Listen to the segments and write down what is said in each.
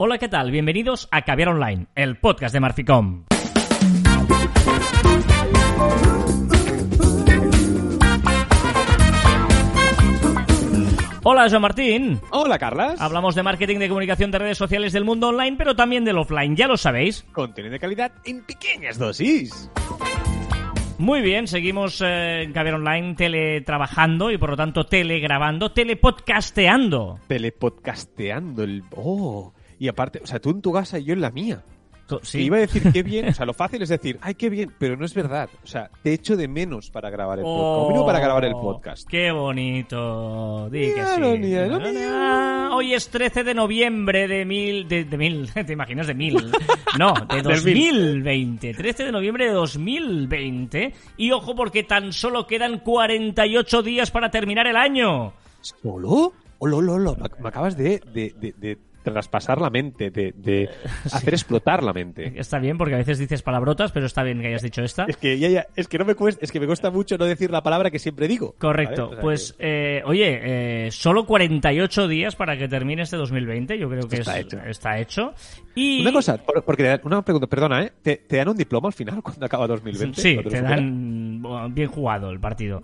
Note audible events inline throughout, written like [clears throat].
Hola, ¿qué tal? Bienvenidos a Caviar Online, el podcast de Marficom. Hola, Joan Martín. Hola, Carlas. Hablamos de marketing de comunicación de redes sociales del mundo online, pero también del offline, ya lo sabéis. Contenido de calidad en pequeñas dosis. Muy bien, seguimos eh, en Caviar Online teletrabajando y por lo tanto telegrabando, telepodcasteando. Telepodcasteando el... Oh, y aparte, o sea, tú en tu casa y yo en la mía. Y iba a decir qué bien, o sea, lo [laughs] fácil es decir, ay, qué bien, pero no es verdad. O sea, te echo de menos para grabar el podcast. Como mínimo para grabar el podcast. Oh, Qué bonito. Di que sí. Hoy es 13 de noviembre de mil... De, de mil... [laughs] ¿Te imaginas? De mil. [laughs] No, de Del mil. 2020. 13 de noviembre de 2020. Y ojo porque tan solo quedan 48 días para terminar el año. ¿Solo? Olo, olo, olo. Me, me acabas de, de, de- de traspasar la mente, de, de hacer explotar la mente. Está bien porque a veces dices palabrotas, pero está bien que hayas dicho esta. Es que ya, ya, es que no me cuesta, es que me cuesta mucho no decir la palabra que siempre digo. Correcto. ¿vale? O sea Pues, que- eh, oye, eh, solo 48 días para que termine este 2020. Yo creo que está es- hecho. está hecho. Y... Una cosa, por- porque una pregunta, perdona, ¿eh? ¿Te, te dan un diploma al final [laughs] cuando acaba 2020? Sí, ¿Cuando lo te dan bien jugado el partido.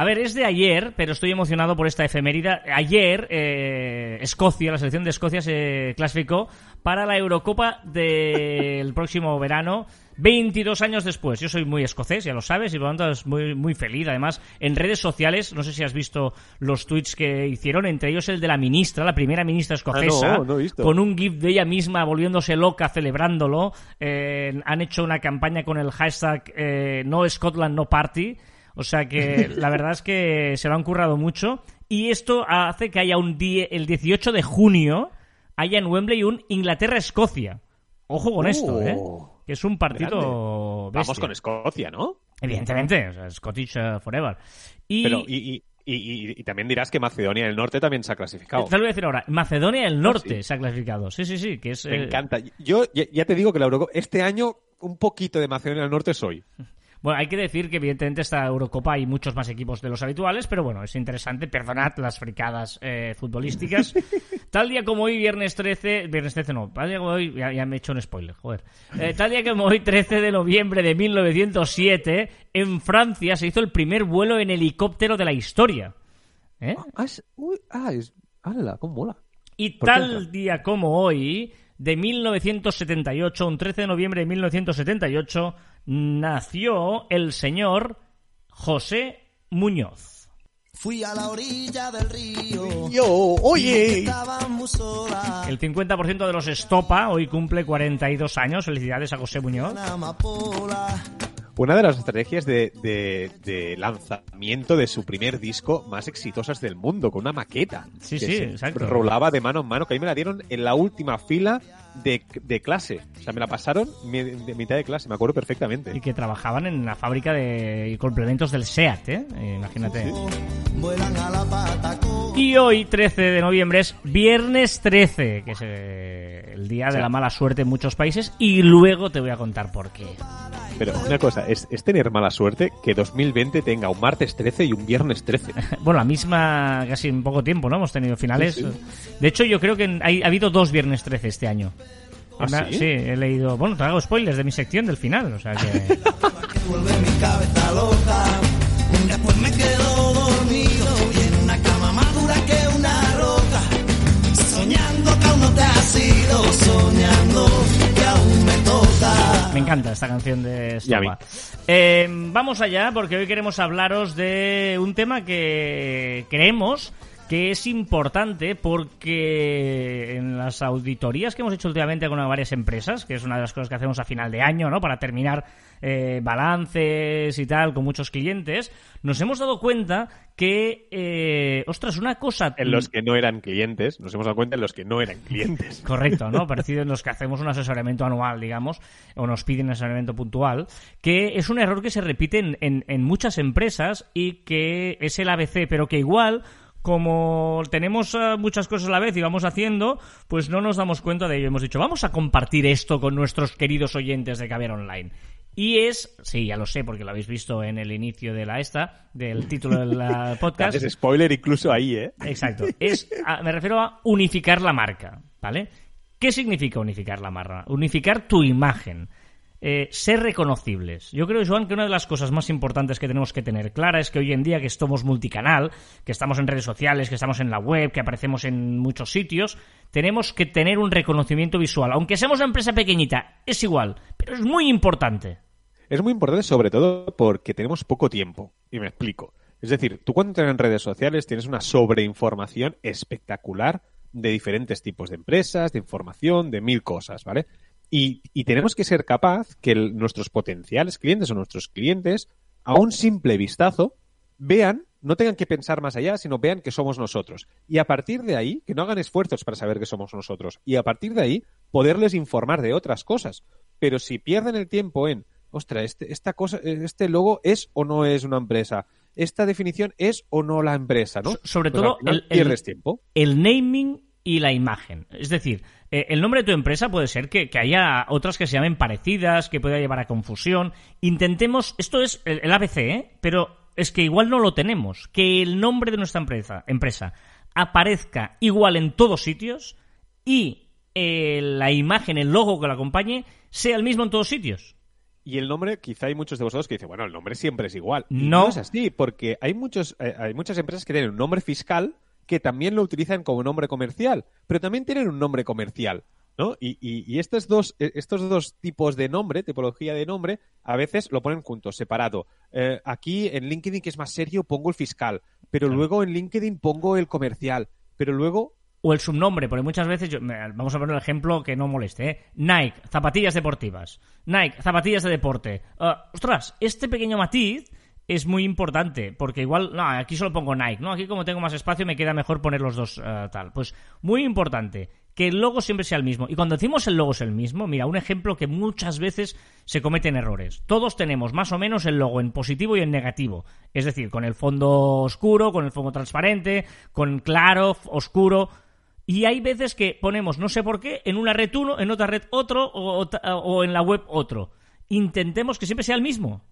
A ver, es de ayer, pero estoy emocionado por esta efeméride. Ayer, eh, Escocia, la selección de Escocia se clasificó para la Eurocopa del [laughs] próximo verano. 22 años después. Yo soy muy escocés, ya lo sabes, y por lo tanto es muy, muy feliz. Además, en redes sociales, no sé si has visto los tweets que hicieron, entre ellos el de la ministra, la primera ministra escocesa, Ah, no, no he visto. con un GIF de ella misma volviéndose loca celebrándolo. Eh, han hecho una campaña con el hashtag eh, No Scotland No Party. O sea que la verdad es que se lo han currado mucho. Y esto hace que haya un día, el 18 de junio, haya en Wembley un Inglaterra-Escocia. Ojo con esto, ¿eh? Oh, Que es un partido Vamos con Escocia, ¿no? Evidentemente, o sea, Scottish eh, Forever. Y, Pero, y, y, y, y- y también dirás que Macedonia del Norte también se ha clasificado. te lo voy a decir ahora, Macedonia del Norte sí. se ha clasificado. Sí, sí, sí, que es... Me eh, encanta. Yo ya, ya te digo que la Eurocopa, este año un poquito de Macedonia del Norte soy. Bueno, hay que decir que evidentemente esta Eurocopa hay muchos más equipos de los habituales, pero bueno, es interesante. Perdonad las fricadas eh, futbolísticas. [laughs] tal día como hoy, viernes 13... Viernes 13 no, tal día como hoy... Ya, ya me he hecho un spoiler, joder. Eh, tal día como hoy, 13 de noviembre de 1907, en Francia se hizo el primer vuelo en helicóptero de la historia. ¿Eh? Ah, es, uy, ah, es, ala, cómo mola. Y tal día como hoy, de 1978, un 13 de noviembre de 1978, nació el señor José Muñoz. Fui a la orilla del río. Yo, oye. El 50% de los Estopa hoy cumple 42 años. Felicidades a José Muñoz. Una de las estrategias de, de- de lanzamiento de su primer disco más exitosas del mundo, con una maqueta. Sí, que sí, se exacto. Rolaba de mano en mano, que a mí me la dieron en la última fila de, de clase. O sea, me la pasaron de mitad de clase, me acuerdo perfectamente. Y que trabajaban en la fábrica de complementos del SEAT, ¿eh? Eh, Imagínate. Y hoy, 13 de noviembre, es viernes 13, que es eh, el día de Sí. la mala suerte en muchos países. Y luego te voy a contar por qué. Pero una cosa, es, es tener mala suerte que 2020 tenga un martes 13 y un viernes 13. [laughs] Bueno, la misma, casi en poco tiempo, ¿no? Hemos tenido finales. Sí, De hecho, yo creo que hay- ha habido dos viernes 13 este año. ¿Ah, sí? he leído. Bueno, te hago spoilers de mi sección del final, o sea que. Después me quedo dormido y en una cama más dura que una roca. Soñando que aún no te has ido. Soñando que aún me toca. Me encanta esta canción de Y a mí. Estopa. Eh, vamos allá, porque hoy queremos hablaros de un tema que creemos que es importante porque en las auditorías que hemos hecho últimamente con varias empresas, que es una de las cosas que hacemos a final de año, ¿no? Para terminar eh, balances y tal con muchos clientes, nos hemos dado cuenta que, eh, ostras, una cosa... En los que no eran clientes, nos hemos dado cuenta en los que no eran clientes. [laughs] Correcto, ¿no? Parecido en los que hacemos un asesoramiento anual, digamos, o nos piden asesoramiento puntual, que es un error que se repite en, en- en muchas empresas y que es el ABC, pero que igual, como tenemos eh, muchas cosas a la vez y vamos haciendo, pues no nos damos cuenta de ello. Hemos dicho, vamos a compartir esto con nuestros queridos oyentes de Caber Online. Y es, sí, ya lo sé, porque lo habéis visto en el inicio de la esta, del título del eh, [laughs] podcast. Haces spoiler incluso ahí, ¿eh? Exacto. [laughs] Es, a- me refiero a unificar la marca, ¿vale? ¿Qué significa unificar la marca? Unificar tu imagen. Eh, ser reconocibles. Yo creo, Joan, que una de las cosas más importantes que tenemos que tener clara es que hoy en día que estamos multicanal, que estamos en redes sociales, que estamos en la web, que aparecemos en muchos sitios, tenemos que tener un reconocimiento visual. Aunque seamos una empresa pequeñita, es igual, pero es muy importante. Es muy importante sobre todo porque tenemos poco tiempo. Y me explico. Es decir, tú cuando entras en redes sociales tienes una sobreinformación espectacular de diferentes tipos de empresas, de información, de mil cosas, ¿vale? Y, y tenemos que ser capaz que el- nuestros potenciales clientes o nuestros clientes, a un simple vistazo, vean, no tengan que pensar más allá, sino vean que somos nosotros. Y a partir de ahí, que no hagan esfuerzos para saber que somos nosotros. Y a partir de ahí, poderles informar de otras cosas. Pero si pierden el tiempo en, ostras, este, esta cosa, este logo es o no es una empresa, esta definición es o no la empresa, ¿no? So- sobre Pues todo el- tiempo. el naming y la imagen. Es decir, eh, el nombre de tu empresa puede ser que, que haya otras que se llamen parecidas, que pueda llevar a confusión. Intentemos, esto es el, el ABC, ¿eh? pero es que igual no lo tenemos. Que el nombre de nuestra empresa, empresa aparezca igual en todos sitios y eh, la imagen, el logo que la acompañe, sea el mismo en todos sitios. Y el nombre, quizá hay muchos de vosotros que dicen, bueno, el nombre siempre es igual. Y No. es así, porque hay, muchos, eh, hay muchas empresas que tienen un nombre fiscal que también lo utilizan como nombre comercial, pero también tienen un nombre comercial. ¿no? Y, y- y estos, dos, eh, estos dos tipos de nombre, tipología de nombre, a veces lo ponen juntos, separado. Eh, aquí en LinkedIn, que es más serio, pongo el fiscal, pero Claro. luego en LinkedIn pongo el comercial, pero luego O el subnombre, porque muchas veces, yo- vamos a poner el ejemplo que no moleste, ¿eh? Nike, zapatillas deportivas. Nike, zapatillas de deporte. Ah, ostras, este pequeño matiz es muy importante, porque igual, no, aquí solo pongo Nike, ¿no? Aquí como tengo más espacio me queda mejor poner los dos ah, tal. Pues muy importante, que el logo siempre sea el mismo. Y cuando decimos el logo es el mismo, mira, un ejemplo que muchas veces se cometen errores. Todos tenemos más o menos el logo en positivo y en negativo. Es decir, con el fondo oscuro, con el fondo transparente, con claro, oscuro. Y hay veces que ponemos, no sé por qué, en una red uno, en otra red otro, o en la web otro. Intentemos que siempre sea el mismo.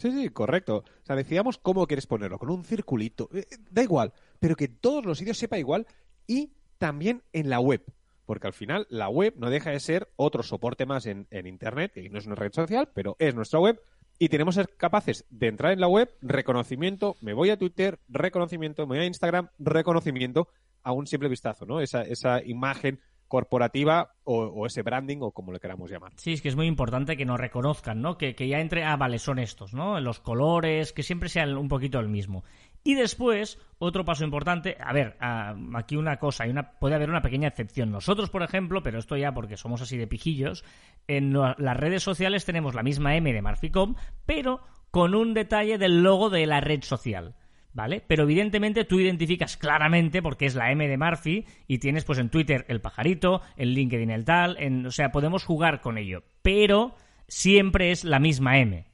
Sí, sí, correcto. O sea, decidamos cómo quieres ponerlo, con un circulito, eh, eh, da igual, pero que todos los sitios sepa igual y también en la web. Porque al final la web no deja de ser otro soporte más en, en Internet, que no es una red social, pero es nuestra web. Y tenemos que ser capaces de entrar en la web, reconocimiento, me voy a Twitter, reconocimiento, me voy a Instagram, reconocimiento, a un simple vistazo, ¿no? Esa, esa imagen corporativa o, ese branding o como le queramos llamar. Sí, es que es muy importante que nos reconozcan, ¿no? Que, que ya entre, ah, vale, son estos, ¿no? Los colores, que siempre sean un poquito el mismo. Y después, otro paso importante, a ver, ah, aquí una cosa, hay una, puede haber una pequeña excepción. Nosotros, por ejemplo, pero esto ya porque somos así de pijillos, en las redes sociales tenemos la misma M de Marficom, pero con un detalle del logo de la red social. ¿Vale? Pero evidentemente tú identificas claramente porque es la M de Murphy y tienes pues en Twitter el pajarito, en LinkedIn el tal, en, o sea, podemos jugar con ello, pero siempre es la misma M.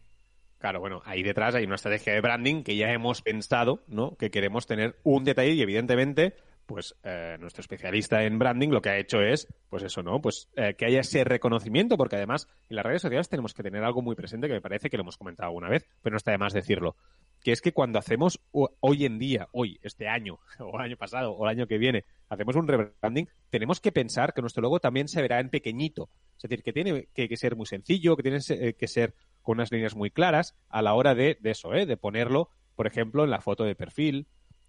Claro, bueno, ahí detrás hay una estrategia de branding que ya hemos pensado, ¿no? Que queremos tener un detalle y evidentemente, pues eh, nuestro especialista en branding lo que ha hecho es, pues eso, ¿no? Pues eh, que haya ese reconocimiento, porque además en las redes sociales tenemos que tener algo muy presente que me parece que lo hemos comentado alguna vez, pero no está de más decirlo, que es que cuando hacemos ho- hoy en día, hoy, este año, [laughs] o el año pasado, o el año que viene, hacemos un rebranding, tenemos que pensar que nuestro logo también se verá en pequeñito. Es decir, que tiene que, que ser muy sencillo, que tiene eh, que ser con unas líneas muy claras a la hora de, de eso, ¿eh? de ponerlo, por ejemplo, en la foto de perfil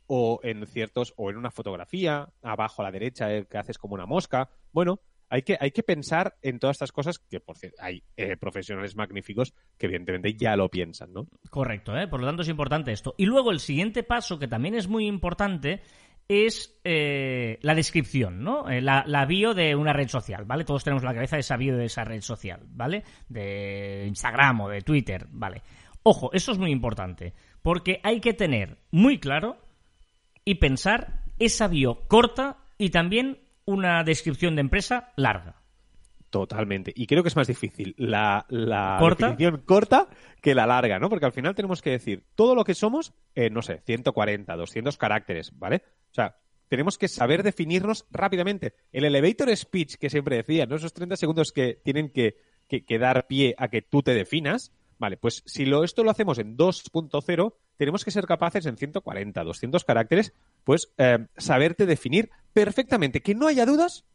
o en ciertos o en una fotografía abajo a la derecha que haces como una mosca. Bueno, hay que hay que pensar en todas estas cosas que por cierto hay eh, profesionales magníficos que evidentemente ya lo piensan, ¿no? Correcto, ¿eh? Por lo tanto es importante esto. Y luego el siguiente paso, que también es muy importante, es eh, la descripción, ¿no? La, bio de una red social, ¿vale? Todos tenemos en la cabeza esa bio de esa red social, ¿vale? De Instagram o de Twitter, ¿vale? Ojo, eso es muy importante, porque hay que tener muy claro y pensar esa bio corta y también una descripción de empresa larga. Totalmente. Y creo que es más difícil la, la ¿Corta? definición corta que la larga, ¿no? Porque al final tenemos que decir todo lo que somos en, no sé, 140, 200 caracteres, ¿vale? O sea, tenemos que saber definirnos rápidamente. El elevator speech que siempre decía, ¿no? Esos 30 segundos que tienen que, que- que dar pie a que tú te definas, vale, pues si lo, esto lo hacemos en 2.0, tenemos que ser capaces en 140, 200 caracteres, pues eh, saberte definir perfectamente, que no haya dudas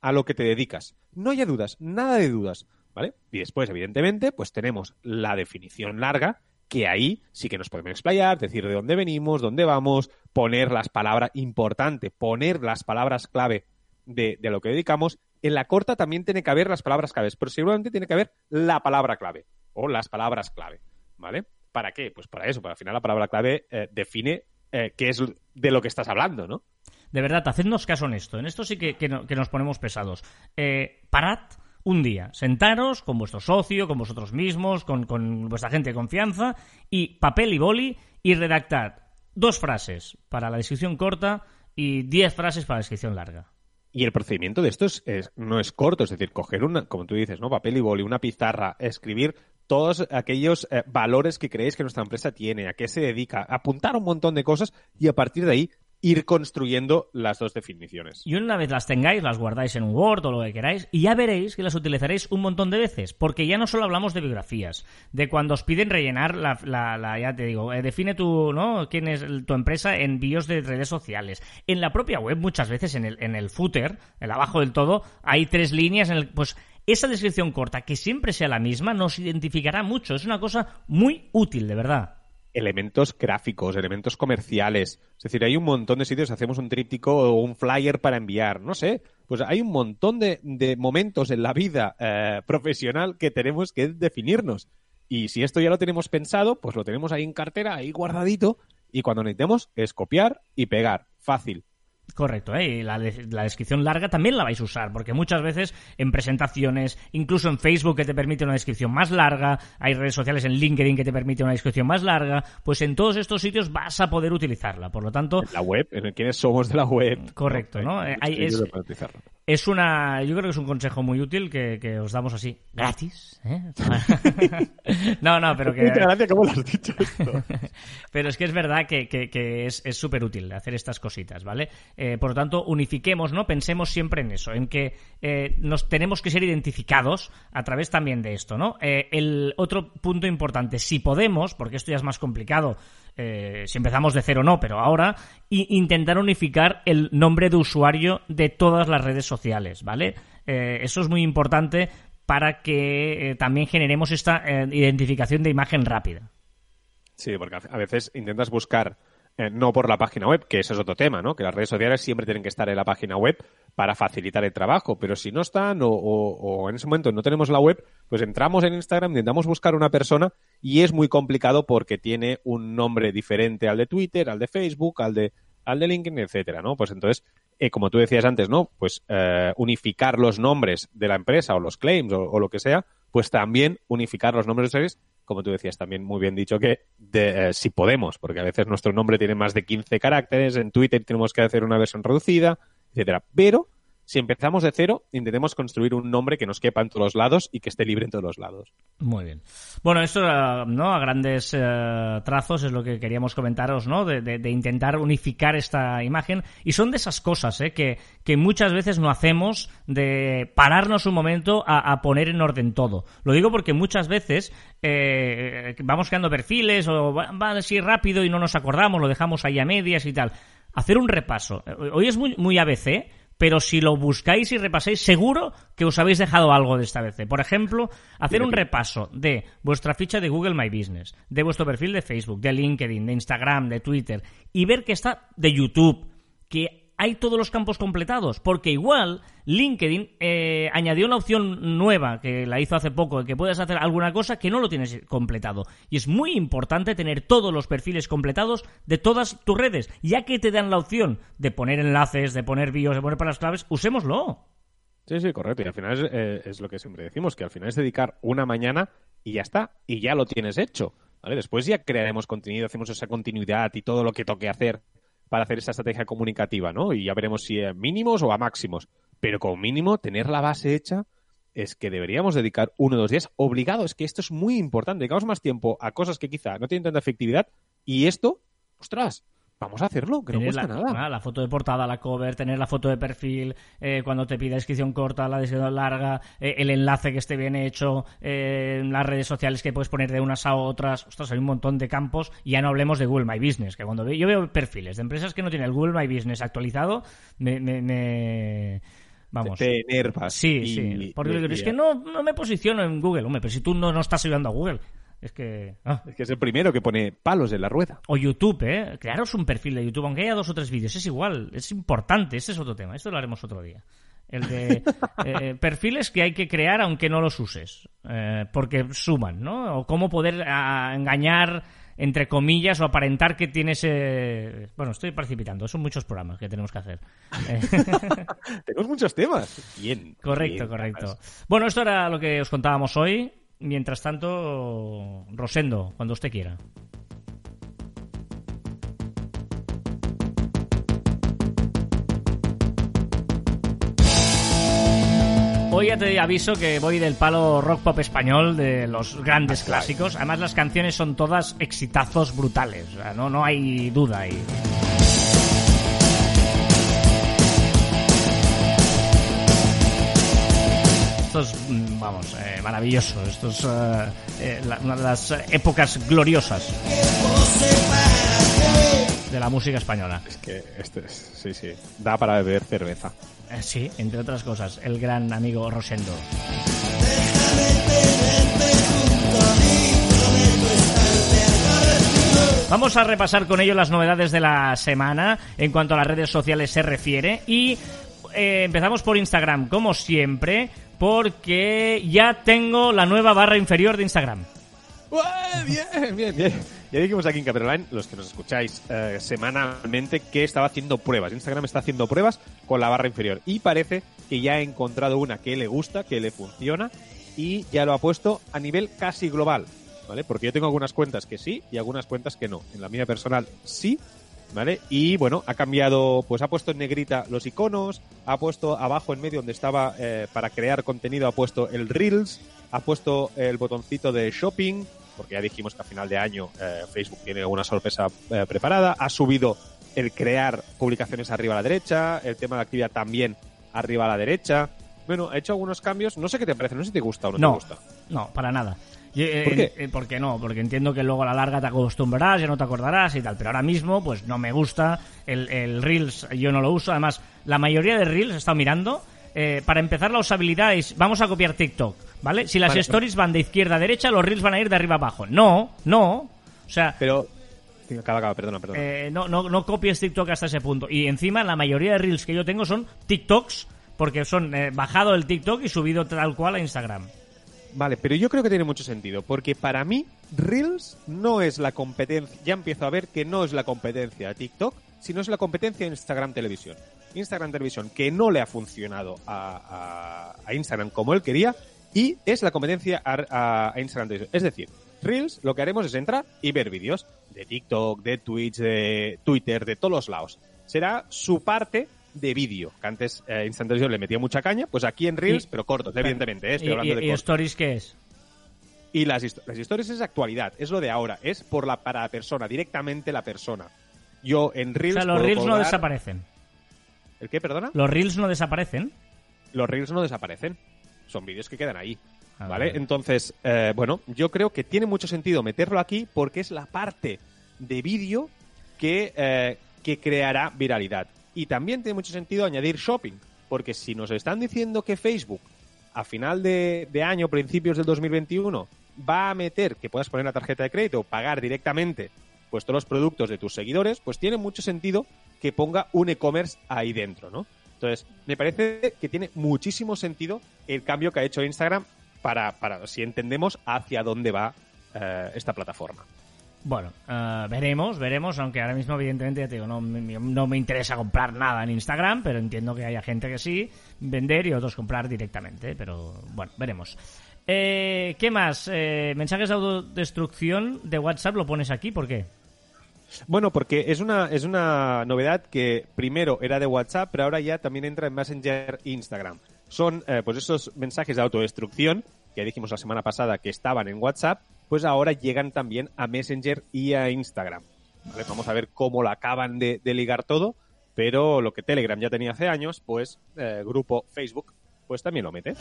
a lo que te dedicas. No haya dudas, nada de dudas, ¿vale? Y después, evidentemente, pues tenemos la definición larga, que ahí sí que nos podemos explayar, decir de dónde venimos, dónde vamos, poner las palabras, importante, poner las palabras clave de, de lo que dedicamos. En la corta también tiene que haber las palabras claves, pero seguramente tiene que haber la palabra clave o las palabras clave, ¿vale? ¿Para qué? Pues para eso, para al final la palabra clave eh, define eh, qué es de lo que estás hablando, ¿no? De verdad, hacednos caso en esto. En esto sí que, que no- que nos ponemos pesados. Eh, parad un día, sentaros con vuestro socio, con vosotros mismos, con, con vuestra gente de confianza, y papel y boli, y redactad dos frases para la descripción corta y diez frases para la descripción larga. Y el procedimiento de esto es, es- no es corto, es decir, coger una, como tú dices, ¿no? Papel y boli, una pizarra, escribir todos aquellos eh, valores que creéis que nuestra empresa tiene, a qué se dedica, apuntar un montón de cosas y a partir de ahí ir construyendo las dos definiciones. Y una vez las tengáis, las guardáis en un Word o lo que queráis, y ya veréis que las utilizaréis un montón de veces, porque ya no solo hablamos de biografías, de cuando os piden rellenar la, ya te digo, eh, define tu, ¿no? quién es tu empresa en bios de redes sociales. En la propia web, muchas veces en el, en el footer, el abajo del todo, hay tres líneas en el, pues, esa descripción corta, que siempre sea la misma, nos identificará mucho. Es una cosa muy útil, de verdad. elementos gráficos, elementos comerciales. Es decir, hay un montón de sitios, hacemos un tríptico o un flyer para enviar, no sé. Pues hay un montón de, momentos en la vida eh, profesional que tenemos que definirnos. Y si esto ya lo tenemos pensado, pues lo tenemos ahí en cartera, ahí guardadito, y cuando necesitemos es copiar y pegar. Fácil. Correcto, ¿eh? y la, de- la descripción larga también la vais a usar, porque muchas veces en presentaciones, incluso en Facebook que te permite una descripción más larga, hay redes sociales en LinkedIn que te permite una descripción más larga, pues en todos estos sitios vas a poder utilizarla. Por lo tanto, La web, en el quiénes somos de la web. Correcto, ¿no? Eh, hay- es-. Es una, yo creo que es un consejo muy útil que, que os damos así, gratis. ¿eh? [laughs] no, no, pero que... Gracias, ¿cómo lo has dicho esto? [laughs] Pero es que es verdad que, que- que es es súper útil hacer estas cositas, ¿vale? Eh, por lo tanto, unifiquemos, ¿no? Pensemos siempre en eso, en que eh, nos tenemos que ser identificados a través también de esto, ¿no? Eh, el otro punto importante, si podemos, porque esto ya es más complicado, eh, si empezamos de cero no, pero ahora, intentar unificar el nombre de usuario de todas las redes sociales, ¿vale? Eh, eso es muy importante para que eh, también generemos esta eh, identificación de imagen rápida. Sí, porque a veces intentas buscar no por la página web, que ese es otro tema, ¿no? Que las redes sociales siempre tienen que estar en la página web para facilitar el trabajo, pero si no están o, o- o en ese momento no tenemos la web, pues entramos en Instagram, intentamos buscar una persona y es muy complicado porque tiene un nombre diferente al de Twitter, al de Facebook, al de al de LinkedIn, etcétera, ¿no? Pues entonces, eh, como tú decías antes, ¿no? Pues eh, unificar los nombres de la empresa o los claims o, lo que sea, pues también unificar los nombres de usuarios, como tú decías también muy bien dicho que de, eh, si podemos, porque a veces nuestro nombre tiene más de 15 caracteres, en Twitter tenemos que hacer una versión reducida, etcétera. Pero si empezamos de cero, intentemos construir un nombre que nos quepa en todos los lados y que esté libre en todos los lados. Muy bien. Bueno, esto, eh, ¿no? A grandes eh, trazos es lo que queríamos comentaros, ¿no? De, intentar unificar esta imagen. Y son de esas cosas, ¿eh? Que, que muchas veces no hacemos de pararnos un momento a, poner en orden todo. Lo digo porque muchas veces eh, vamos creando perfiles o va, así rápido y no nos acordamos, lo dejamos ahí a medias y tal. Hacer un repaso. Hoy es muy, muy ABC, pero si lo buscáis y repasáis, seguro que os habéis dejado algo de esta vez. Por ejemplo, hacer un repaso de vuestra ficha de Google My Business, de vuestro perfil de Facebook, de LinkedIn, de Instagram, de Twitter, y ver que está de YouTube, que hay todos los campos completados, porque igual LinkedIn eh, añadió una opción nueva que la hizo hace poco, que puedes hacer alguna cosa que no lo tienes completado. Y es muy importante tener todos los perfiles completados de todas tus redes, ya que te dan la opción de poner enlaces, de poner bios, de poner palabras claves, usémoslo. Sí, sí, correcto. Y al final es, eh, es lo que siempre decimos, que al final es dedicar una mañana y ya está, y ya lo tienes hecho. ¿vale? Después ya crearemos contenido, hacemos esa continuidad y todo lo que toque hacer para hacer esa estrategia comunicativa, ¿no? Y ya veremos si a mínimos o a máximos. Pero como mínimo, tener la base hecha es que deberíamos dedicar uno o dos días obligado. Es que esto es muy importante. Dedicamos más tiempo a cosas que quizá no tienen tanta efectividad y esto, ostras, vamos a hacerlo, que no cuesta la, nada. ah, la foto de portada, la cover, tener la foto de perfil, eh, cuando te pida descripción corta, la descripción larga, eh, el enlace que esté bien hecho, eh, las redes sociales que puedes poner de unas a otras. Ostras, hay un montón de campos. Y ya no hablemos de Google My Business, que cuando ve- yo veo perfiles de empresas que no tienen el Google My Business actualizado, me, me- me- Vamos. Te enervas. Sí, Y- sí. Porque y- es que no, no me posiciono en Google. Hombre, pero si tú no, no estás ayudando a Google. Es que... ah. Es que es el primero que pone palos en la rueda. O YouTube, ¿eh? Crearos un perfil de YouTube, aunque haya dos o tres vídeos, es igual, es importante, ese es otro tema, esto lo haremos otro día. El de [laughs] eh, perfiles que hay que crear aunque no los uses, eh, porque suman, ¿no? O cómo poder ah, engañar, entre comillas, o aparentar que tienes... eh, Bueno, estoy precipitando, son muchos programas que tenemos que hacer. [laughs] Tenemos muchos temas. Bien. correcto, bien, correcto. Bueno, esto era lo que os contábamos hoy. Mientras tanto, Rosendo, cuando usted quiera. Hoy ya te aviso que voy del palo rock pop español de los grandes clásicos. Además, las canciones son todas exitazos brutales. O sea, no, no hay duda ahí. Esto es, mm, vamos, eh, maravilloso. Esto es eh, eh, la- una de las épocas gloriosas de la música española. Es que este es, sí, sí. Da para beber cerveza. Eh, sí, entre otras cosas, el gran amigo Rosendo. Vamos a repasar con ello las novedades de la semana en cuanto a las redes sociales se refiere y eh, empezamos por Instagram, como siempre, porque ya tengo la nueva barra inferior de Instagram. Bien, bien, bien. Ya dijimos aquí en Caperoline, los que nos escucháis eh, semanalmente, que estaba haciendo pruebas. Instagram está haciendo pruebas con la barra inferior. Y parece que ya ha encontrado una que le gusta, que le funciona, y ya lo ha puesto a nivel casi global. ¿Vale? Porque yo tengo algunas cuentas que sí y algunas cuentas que no. En la mía personal sí, ¿vale? Y bueno, ha cambiado, pues ha puesto en negrita los iconos, ha puesto abajo en medio donde estaba eh, para crear contenido, ha puesto el Reels, ha puesto el botoncito de shopping, porque ya dijimos que a final de año eh, Facebook tiene alguna sorpresa eh, preparada, ha subido el crear publicaciones arriba a la derecha, el tema de actividad también arriba a la derecha. Bueno, ha hecho algunos cambios, no sé qué te parece, no sé si te gusta o no, No, te gusta. no, para nada. Y, eh, ¿Por qué? eh, ¿Por qué no? Porque entiendo que luego a la larga te acostumbrarás, ya no te acordarás y tal. Pero ahora mismo, pues no me gusta. El, el Reels yo no lo uso. Además, la mayoría de Reels he estado mirando. eh, para empezar, la usabilidad es: vamos a copiar TikTok, ¿vale? Si las Vale. stories van de izquierda a derecha, los Reels van a ir de arriba a abajo. No, no. O sea, Pero... Acaba, acaba, perdona, perdona. eh, no, no, no copies TikTok hasta ese punto. Y encima, la mayoría de Reels que yo tengo son TikToks, porque son eh, bajado el TikTok y subido tal cual a Instagram. Vale, pero yo creo que tiene mucho sentido, porque para mí Reels no es la competencia, ya empiezo a ver que no es la competencia a TikTok, sino es la competencia a Instagram Televisión. Instagram Televisión, que no le ha funcionado a, Instagram como él quería, y es la competencia a- a Instagram Televisión. Es decir, Reels lo que haremos es entrar y ver vídeos de TikTok, de Twitch, de Twitter, de todos los lados. Será su parte de vídeo, que antes eh, Instagram Televisión le metía mucha caña, pues aquí en Reels, pero cortos, evidentemente, eh, estoy ¿Y, hablando de y cortos. Stories qué es? Y las, las historias es actualidad, es lo de ahora, es por la para la persona, directamente la persona. Yo en O Reels. sea, los Reels no desaparecen. ¿El qué, perdona? Los Reels no desaparecen. Los Reels no desaparecen. Son vídeos que quedan ahí. Ah, ¿Vale? vale. Entonces, eh, bueno, yo creo que tiene mucho sentido meterlo aquí porque es la parte de vídeo que, eh, que creará viralidad. Y también tiene mucho sentido añadir shopping, porque si nos están diciendo que Facebook a final de, año, principios del 2021, va a meter que puedas poner la tarjeta de crédito o pagar directamente pues todos los productos de tus seguidores, pues tiene mucho sentido que ponga un e-commerce ahí dentro, ¿no? Entonces, me parece que tiene muchísimo sentido el cambio que ha hecho Instagram para, para si entendemos hacia dónde va eh, esta plataforma. Bueno, eh, veremos, veremos, aunque ahora mismo evidentemente te digo, no, me- no me interesa comprar nada en Instagram, pero entiendo que haya gente que sí, vender y otros comprar directamente, pero bueno, veremos. Eh, ¿Qué más? Eh, mensajes de autodestrucción de WhatsApp lo pones aquí, ¿por qué? Bueno, porque es una, es una novedad que primero era de WhatsApp, pero ahora ya también entra en Messenger e Instagram. Son eh, pues esos mensajes de autodestrucción que dijimos la semana pasada que estaban en WhatsApp, pues ahora llegan también a Messenger y a Instagram. Vamos a ver cómo lo acaban de, de ligar todo, pero lo que Telegram ya tenía hace años, pues eh, grupo Facebook, pues también lo mete.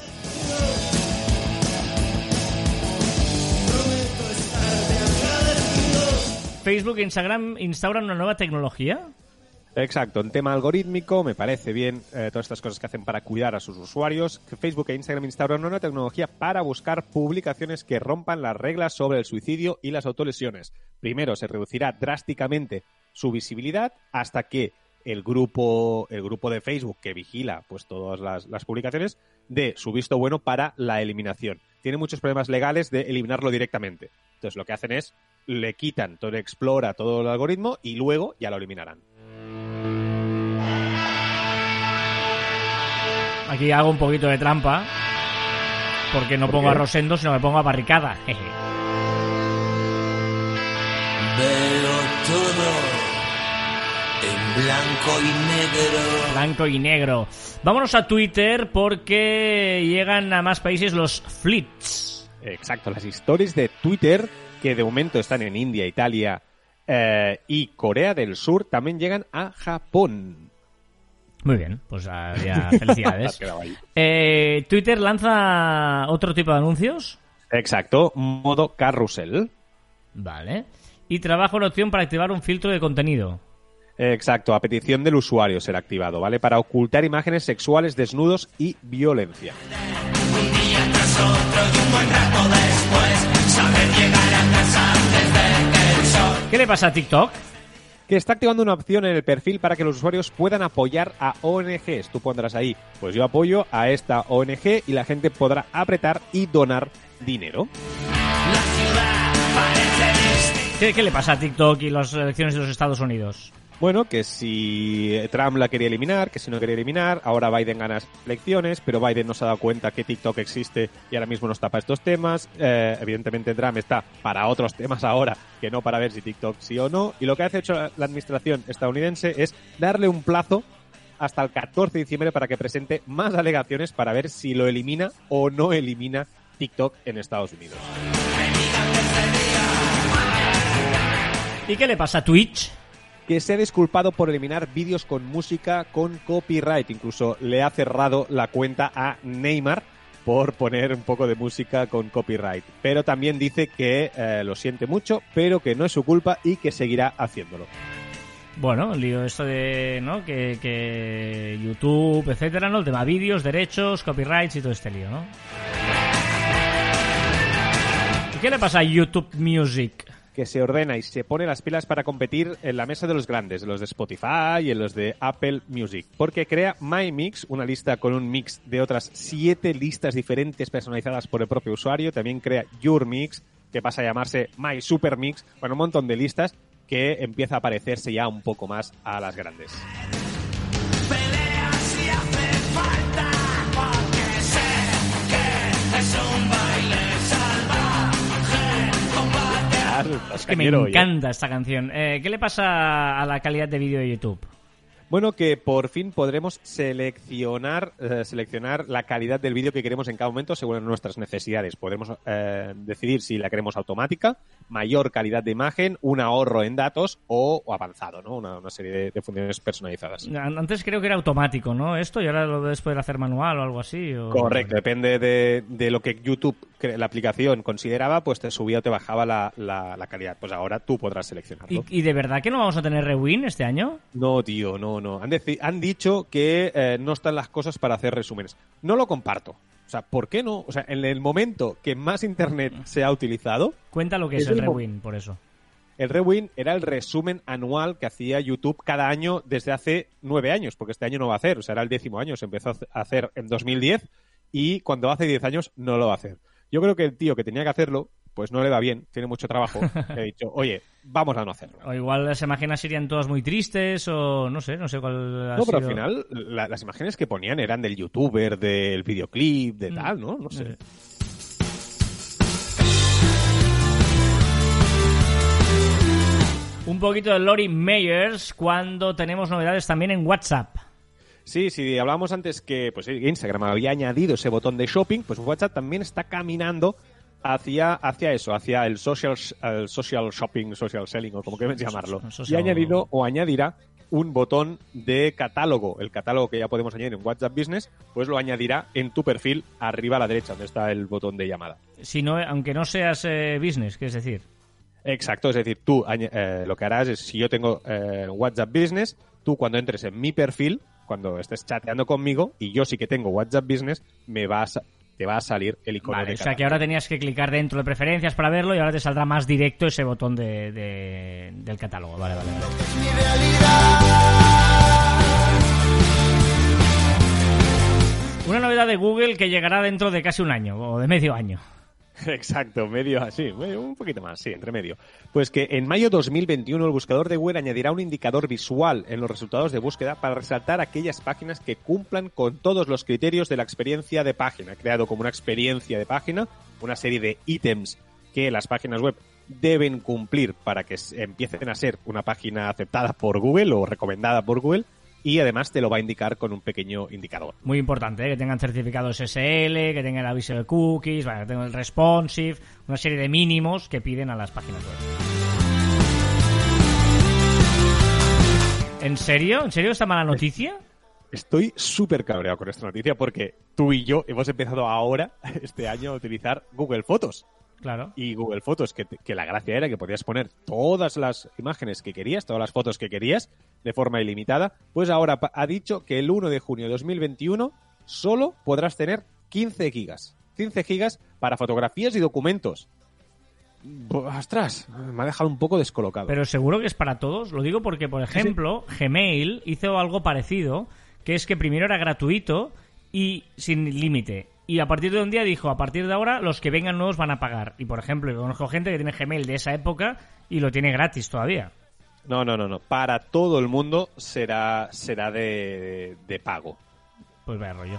Facebook e Instagram instauran una nueva tecnología. Exacto, en tema algorítmico me parece bien eh, todas estas cosas que hacen para cuidar a sus usuarios. Facebook e Instagram instauraron una tecnología para buscar publicaciones que rompan las reglas sobre el suicidio y las autolesiones. Primero se reducirá drásticamente su visibilidad hasta que el grupo, el grupo de Facebook que vigila pues todas las, publicaciones dé su visto bueno para la eliminación. Tiene muchos problemas legales de eliminarlo directamente. Entonces lo que hacen es le quitan todo explora, todo el algoritmo y luego ya lo eliminarán. Aquí hago un poquito de trampa. Porque no ¿Por pongo a? Rosendo, sino me pongo a Barricada. Jeje. Veo todo en blanco y negro. Blanco y negro. Vámonos a Twitter porque llegan a más países los flits. Exacto, las stories de Twitter, que de momento están en India, Italia eh, y Corea del Sur, también llegan a Japón. Muy bien, pues ah, ya [laughs] felicidades. Eh, Twitter lanza otro tipo de anuncios. Exacto, modo carrusel. Vale. Y trabaja una opción para activar un filtro de contenido. Exacto, a petición del usuario será activado, ¿vale? Para ocultar imágenes sexuales, desnudos y violencia. ¿Qué le pasa a TikTok? Que está activando una opción en el perfil para que los usuarios puedan apoyar a ONGs. Tú pondrás ahí, pues yo apoyo a esta ONG y la gente podrá apretar y donar dinero. ¿Qué, le pasa a TikTok y las elecciones de los Estados Unidos? Bueno, que si Trump la quería eliminar, que si no quería eliminar, ahora Biden gana elecciones, pero Biden no se ha dado cuenta que TikTok existe y ahora mismo no está para estos temas. Eh, evidentemente Trump está para otros temas ahora, que no para ver si TikTok sí o no. Y lo que ha hecho la administración estadounidense es darle un plazo hasta el 14 de diciembre para que presente más alegaciones para ver si lo elimina o no elimina TikTok en Estados Unidos. ¿Y qué le pasa a Twitch? Que se ha disculpado por eliminar vídeos con música con copyright. Incluso le ha cerrado la cuenta a Neymar por poner un poco de música con copyright. Pero también dice que eh, lo siente mucho, pero que no es su culpa y que seguirá haciéndolo. Bueno, lío esto de, ¿no? Que, que YouTube, etcétera, ¿no? El tema vídeos, derechos, copyrights y todo este lío, ¿no? ¿Y qué le pasa a YouTube Music? Que se ordena y se pone las pilas para competir en la mesa de los grandes, de los de Spotify y en los de Apple Music. Porque crea My Mix, una lista con un mix de otras siete listas diferentes personalizadas por el propio usuario. También crea Your Mix, que pasa a llamarse My Super Mix. Bueno, un montón de listas que empieza a parecerse ya un poco más a las grandes. Es que me encanta esta canción. Eh, ¿Qué le pasa a la calidad de vídeo de YouTube? Bueno, que por fin podremos seleccionar, eh, seleccionar la calidad del vídeo que queremos en cada momento según nuestras necesidades. Podemos eh, decidir si la queremos automática, mayor calidad de imagen, un ahorro en datos o, o avanzado, ¿no? Una, una serie de, de funciones personalizadas. An- Antes creo que era automático, ¿no? Esto y ahora lo debes poder hacer manual o algo así. o- Correcto, depende de, de lo que YouTube, la aplicación, consideraba, pues te subía o te bajaba la, la- la calidad. Pues ahora tú podrás seleccionarlo. ¿Y, y de verdad que no vamos a tener rewind este año? No, tío, no, no. Han, dicho que eh, no están las cosas para hacer resúmenes. No lo comparto. O sea, ¿por qué no? O sea, en el momento que más Internet se ha utilizado, Cuenta lo que es, Es el rewind, por eso. el Rewind era el resumen anual que hacía YouTube cada año desde hace nueve años, porque este año no va a hacer. O sea, era el décimo año. Se empezó a hacer en 2010 y cuando hace diez años no lo va a hacer. Yo creo que el tío que tenía que hacerlo, pues no le va bien, tiene mucho trabajo. [laughs] ha dicho, oye, vamos a no hacerlo. O igual las imágenes serían todas muy tristes o no sé, no sé cuál ha No, pero al final la- las imágenes que ponían eran del youtuber, del videoclip, de tal, ¿no? No sé. Un poquito de Lori Meyers cuando tenemos novedades también en WhatsApp. Sí, sí, hablábamos antes que pues, Instagram había añadido ese botón de shopping, pues WhatsApp también está caminando hacia, hacia eso, hacia el social, el social shopping, social selling, o como quieras llamarlo. Y ha añadido o añadirá un botón de catálogo. El catálogo que ya podemos añadir en WhatsApp Business, pues lo añadirá en tu perfil arriba a la derecha, donde está el botón de llamada. Si no, aunque no seas eh, business, que es decir. Exacto, es decir, tú eh, lo que harás es, si yo tengo eh, WhatsApp Business, tú tú cuando entres en mi perfil, cuando estés chateando conmigo, y yo sí que tengo WhatsApp Business, me vas a- te va a salir el icono Vale, de o sea que ahora tenías que clicar dentro de preferencias para verlo y ahora te saldrá más directo ese botón de, de- del catálogo. Vale, vale. vale. mi realidad. Una novedad de Google que llegará dentro de casi un año o de medio año. [laughs] Exacto, medio así, un poquito más, sí, entre medio. Pues que en mayo 2021 el buscador de Google añadirá un indicador visual en los resultados de búsqueda para resaltar aquellas páginas que cumplan con todos los criterios de la experiencia de página, creado como una experiencia de página, una serie de ítems que las páginas web deben cumplir para que empiecen a ser una página aceptada por Google o recomendada por Google y además te lo va a indicar con un pequeño indicador. Muy importante, ¿eh? que tengan certificados SL, que tengan el aviso de cookies, vale, que tengan el responsive, una serie de mínimos que piden a las páginas web. ¿En serio? ¿En serio esta mala noticia? Estoy súper cabreado con esta noticia porque tú y yo hemos empezado ahora, [laughs] este año, a utilizar Google Fotos. Claro. Y Google Fotos, que, la gracia era que podías poner todas las imágenes que querías, todas las fotos que querías, de forma ilimitada, pues ahora ha dicho que el 1 de junio de 2021 solo podrás tener 15 gigas. 15 gigas para fotografías y documentos. Ostras, me ha dejado un poco descolocado. Pero seguro que es para todos. Lo digo porque, por ejemplo, Gmail hizo algo parecido, que es que primero era gratuito y sin límite. Y a partir de un día dijo, a partir de ahora los que vengan nuevos van a pagar. Y por ejemplo, yo conozco gente que tiene Gmail de esa época y lo tiene gratis todavía. No, no, no, no. Para todo el mundo será, será de, de pago. Pues vaya rollo.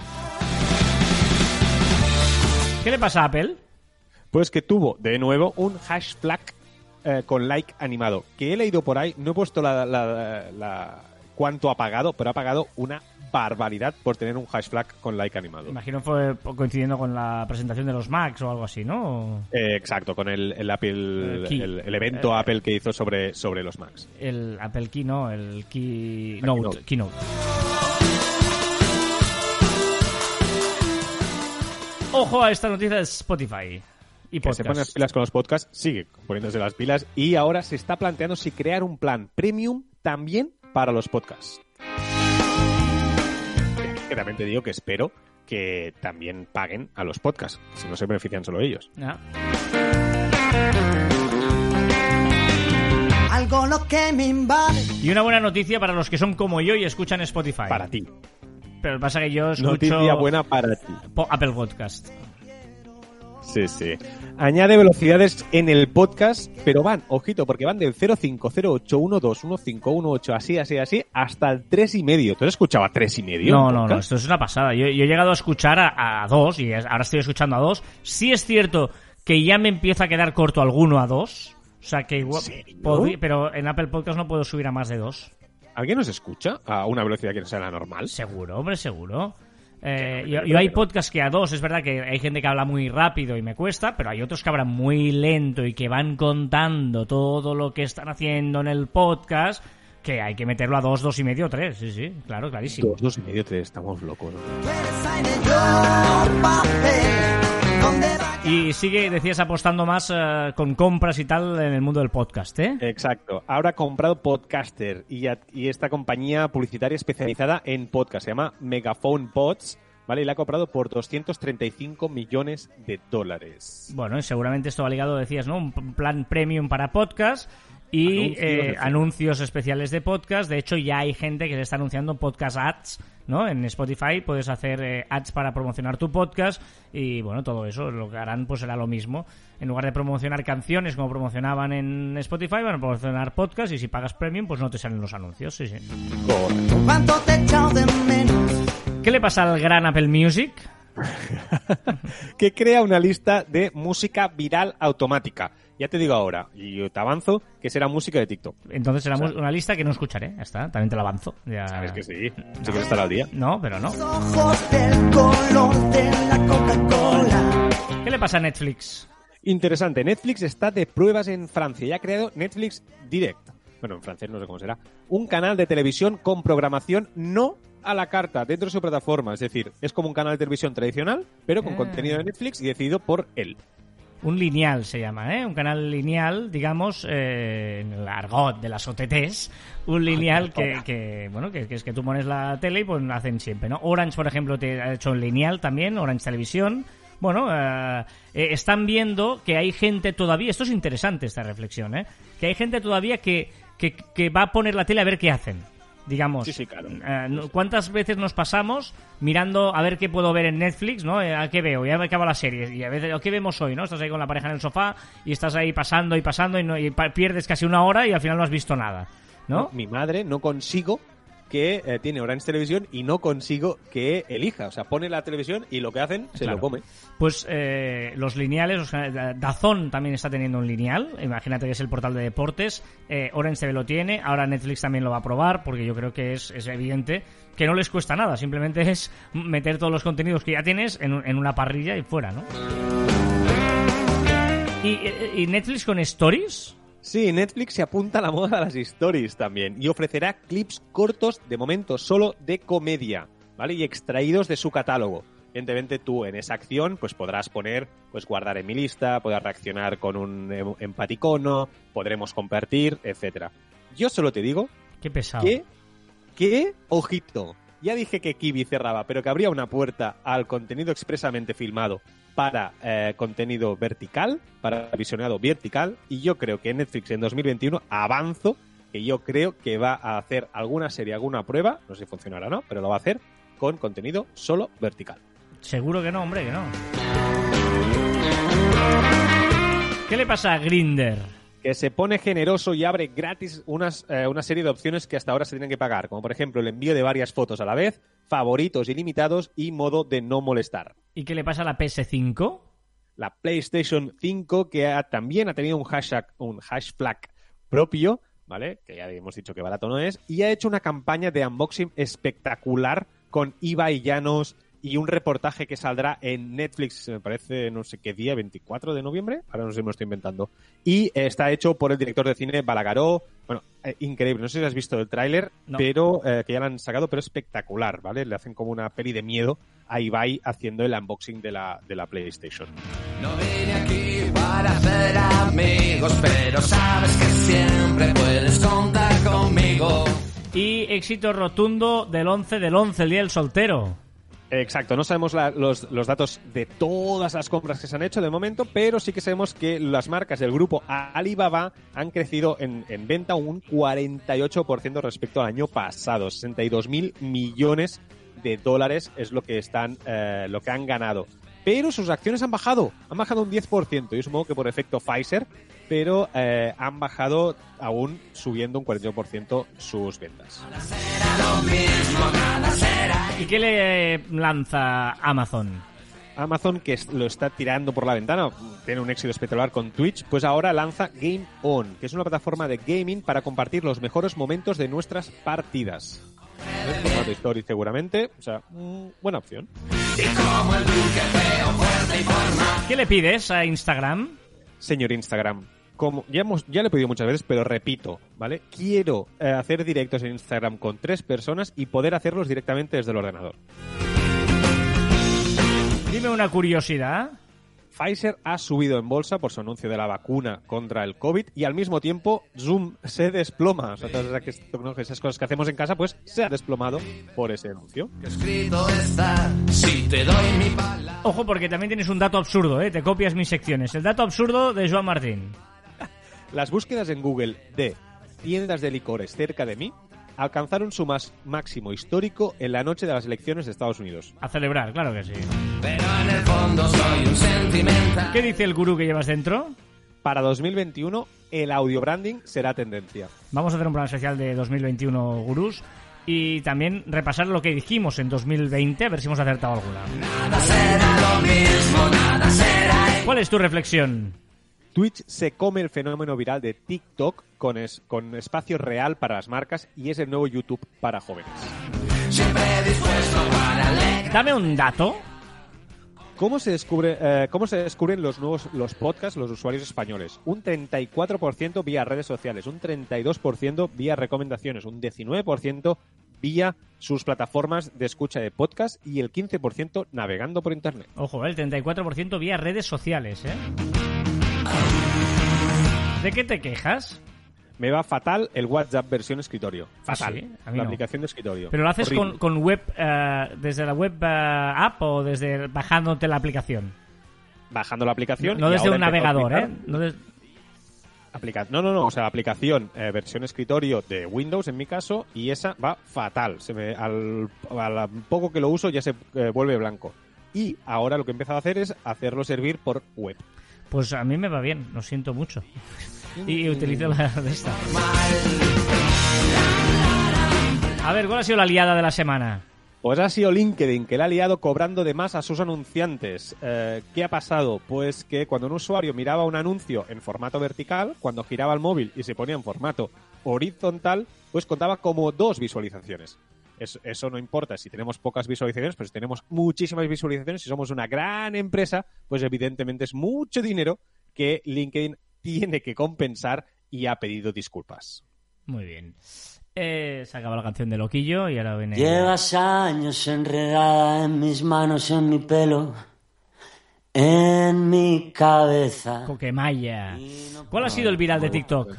¿Qué le pasa a Apple? Pues que tuvo de nuevo un hash flag eh, con like animado. Que he leído por ahí, no he puesto la, la- la- cuánto ha pagado, pero ha pagado una barbaridad por tener un hash flag con like animado. Imagino fue coincidiendo con la presentación de los Macs o algo así, ¿no? Eh, exacto, con el, el Apple, El Key. el, el evento Eh, Apple que hizo sobre, sobre los Macs. El Apple Key, no, el Key. Keynote. Keynote. Ojo a esta noticia de Spotify y Que se pone las pilas con los podcasts, sigue poniéndose las pilas y ahora se está planteando si crear un plan premium también para los podcasts. Que también te digo que espero que también paguen a los podcasts, si no se benefician solo ellos. Ah, Algo lo que me invade. Y una buena noticia para los que son como yo y escuchan Spotify. Para ti. Pero pasa que yo escucho Noticia buena para ti. Apple Podcast. Sí, sí. Añade velocidades en el podcast, pero van, ojito, porque van del 0508121518, así, así, así, hasta el 3,5. ¿Tú has escuchado a 3,5? No, en no, no, podcast? esto es una pasada. Yo, yo he llegado a escuchar a, a dos y ahora estoy escuchando a dos. Sí es cierto que ya me empieza a quedar corto alguno a dos. O sea que igual... pero en Apple Podcast no puedo subir a más de dos. ¿Alguien nos escucha a una velocidad que no sea la normal? Seguro, hombre, seguro. Eh, yo, hay podcasts que a dos, es verdad que hay gente que habla muy rápido y me cuesta, pero hay otros que hablan muy lento y que van contando todo lo que están haciendo en el podcast, que hay que meterlo a dos, dos y medio, tres. Sí, sí, claro, clarísimo. Dos, dos y medio, tres, estamos locos. ¿no? Y sigue, decías, apostando más eh, con compras y tal en el mundo del podcast, ¿eh? Exacto. Ahora ha comprado Podcaster y, a- y esta compañía publicitaria especializada en podcast. Se llama Megaphone Pods, ¿vale? Y la ha comprado por 235 millones de dólares. Bueno, y seguramente esto va ligado, decías, ¿no? Un plan premium para podcast y Anuncios, eh, anuncios especiales de podcast. De hecho, ya hay gente que se está anunciando podcast ads, ¿no? En Spotify puedes hacer eh, ads para promocionar tu podcast y, bueno, todo eso lo que harán pues será lo mismo. En lugar de promocionar canciones como promocionaban en Spotify, van a promocionar podcast y si pagas premium, pues no te salen los anuncios, sí, sí. ¿Qué le pasa al gran Apple Music? [laughs] que crea una lista de música viral automática. Ya te digo ahora, y te avanzo, que será música de TikTok. Entonces será O sea- mu- una lista que no escucharé, ya está, también te la avanzo. Ya... Sabes que sí, si quieres estar al día. No, pero no. ¿Qué le pasa a Netflix? Interesante, Netflix está de pruebas en Francia y ha creado Netflix Direct. Bueno, en francés no sé cómo será. Un canal de televisión con programación no a la carta dentro de su plataforma. Es decir, es como un canal de televisión tradicional, pero con Ah. contenido de Netflix y decidido por él. Un lineal se llama, ¿eh? Un canal lineal, digamos, eh, en el argot de las OTTs, un lineal que, que, bueno, que, que es que tú pones la tele y pues hacen siempre, ¿no? Orange, por ejemplo, te ha hecho un lineal también, Orange Televisión. Bueno, eh, eh, están viendo que hay gente todavía, esto es interesante esta reflexión, ¿eh? Que hay gente todavía que, que, que va a poner la tele a ver qué hacen. Digamos, Sí, sí, claro. eh, ¿cuántas veces nos pasamos mirando a ver qué puedo ver en Netflix, ¿no? Eh, ¿A qué veo? Ya me acaba la serie. Y a veces, ¿qué vemos hoy, no? Estás ahí con la pareja en el sofá y estás ahí pasando y pasando y, no- y pierdes casi una hora y al final no has visto nada, ¿no? Mi madre no consigo que eh, tiene Orange Televisión y no consigo que elija. O sea, pone la televisión y lo que hacen se Claro. lo come. Pues eh, los lineales, o sea, Da- Dazón también está teniendo un lineal. Imagínate que es el portal de deportes. Eh, Orange TV lo tiene. Ahora Netflix también lo va a probar porque yo creo que es, es evidente que no les cuesta nada. Simplemente es meter todos los contenidos que ya tienes en, en una parrilla y fuera, ¿no? ¿Y, eh, y Netflix con Stories? Sí, Netflix se apunta a la moda de las stories también y ofrecerá clips cortos de momento solo de comedia, ¿vale? Y extraídos de su catálogo. Evidentemente tú en esa acción pues podrás poner, pues guardar en mi lista, podrás reaccionar con un em- empaticono, podremos compartir, etcétera. Yo solo te digo Qué pesado. que, que, ojito, ya dije que Kiwi cerraba, pero que habría una puerta al contenido expresamente filmado para eh, contenido vertical, para visionado vertical, y yo creo que Netflix en 2021 avanzo, que yo creo que va a hacer alguna serie, alguna prueba, no sé si funcionará o no, pero lo va a hacer con contenido solo vertical. Seguro que no, hombre, que no. ¿Qué le pasa a Grinder? Que se pone generoso y abre gratis unas, eh, una serie de opciones que hasta ahora se tienen que pagar, como por ejemplo el envío de varias fotos a la vez, favoritos ilimitados y modo de no molestar. ¿Y qué le pasa a la PS5? La PlayStation 5 que ha- también ha tenido un hashtag, un hash flag propio, ¿vale? Que ya hemos dicho que barato no es, y ha hecho una campaña de unboxing espectacular con Ibai Llanos y un reportaje que saldrá en Netflix, me parece, no sé qué día, 24 de noviembre, ahora no sé si me lo estoy inventando. Y eh, está hecho por el director de cine Balagaró. Bueno, eh, increíble, no sé si has visto el tráiler, No. pero eh, que ya lo han sacado, pero espectacular, ¿vale? Le hacen como una peli de miedo a Ibai haciendo el unboxing de la, de la PlayStation. No vine aquí para hacer amigos, pero sabes que siempre puedes contar conmigo. Y éxito rotundo del 11 del 11, el día del soltero. Exacto, no sabemos la- los, datos de todas las compras que se han hecho de momento, pero sí que sabemos que las marcas del grupo Alibaba han crecido en, en venta un 48% respecto al año pasado. 62 mil millones de dólares es lo que están, eh, lo que han ganado. Pero sus acciones han bajado, han bajado un 10%. Yo supongo que por efecto Pfizer, pero eh, han bajado aún subiendo un 48% sus ventas. ¿Y qué le lanza Amazon? Amazon, que lo está tirando por la ventana, tiene un éxito espectacular con Twitch, pues ahora lanza Game On, que es una plataforma de gaming para compartir los mejores momentos de nuestras partidas. Formato story seguramente, o sea, mm, buena opción. ¿Qué le pides a Instagram? Señor Instagram, como ya, hemos, ya le he pedido muchas veces, pero repito, ¿vale? Quiero eh, hacer directos en Instagram con tres personas y poder hacerlos directamente desde el ordenador. Dime una curiosidad. Pfizer ha subido en bolsa por su anuncio de la vacuna contra el COVID y al mismo tiempo Zoom se desploma. O sea, todas esas- cosas que hacemos en casa, pues se ha desplomado por ese anuncio. Que escrito está, si te doy mi palabra. Ojo, porque también tienes un dato absurdo, ¿eh? Te copias mis secciones. El dato absurdo de Joan Martín. Las búsquedas en Google de tiendas de licores cerca de mí alcanzaron su más máximo histórico en la noche de las elecciones de Estados Unidos. A celebrar, claro que sí. Pero en el fondo soy un sentimental. ¿Qué dice el gurú que llevas dentro? Para 2021, el audio branding será tendencia. Vamos a hacer un plan especial de 2021 gurús y también repasar lo que dijimos en 2020, a ver si hemos acertado alguna. Nada será lo mismo, nada será ¿Cuál es tu reflexión? Twitch se come el fenómeno viral de TikTok con, es- con espacio real para las marcas y es el nuevo YouTube para jóvenes. siempre dispuesto para. Dame un dato. ¿Cómo se, descubre, eh, ¿Cómo se descubren los nuevos los podcasts los usuarios españoles? Un 34% vía redes sociales, un 32% vía recomendaciones, un 19% vía sus plataformas de escucha de podcast y el 15% navegando por internet. Ojo, ¿eh? el 34% vía redes sociales, ¿eh? ¿De qué te quejas? Me va fatal el WhatsApp versión escritorio. Fatal. sí, a mí la no. aplicación de escritorio. ¿Pero lo haces con, con web, eh, desde la web eh, app o desde bajándote la aplicación? Bajando la aplicación. No desde un navegador, ¿eh? No des- aplica- No, no, no. O sea, la aplicación eh, versión escritorio de Windows en mi caso y esa va fatal. Se me, al, al poco que lo uso ya se eh, vuelve blanco. Y ahora lo que he empezado a hacer es hacerlo servir por web. Pues a mí me va bien, lo siento mucho. Y utilizo la de esta. A ver, ¿cuál ha sido la liada de la semana? Pues ha sido LinkedIn que le ha liado cobrando de más a sus anunciantes. Eh, ¿Qué ha pasado? Pues que cuando un usuario miraba un anuncio en formato vertical, cuando giraba el móvil y se ponía en formato horizontal, pues contaba como dos visualizaciones. Es- eso no importa si tenemos pocas visualizaciones, pero si tenemos muchísimas visualizaciones, si somos una gran empresa, pues evidentemente es mucho dinero que LinkedIn tiene que compensar y ha pedido disculpas. Muy bien. Eh, se acaba la canción de Loquillo y ahora viene... Llevas años enredada en mis manos, en mi pelo, en mi cabeza. Coquemaya. ¿Cuál ha sido el viral de TikTok?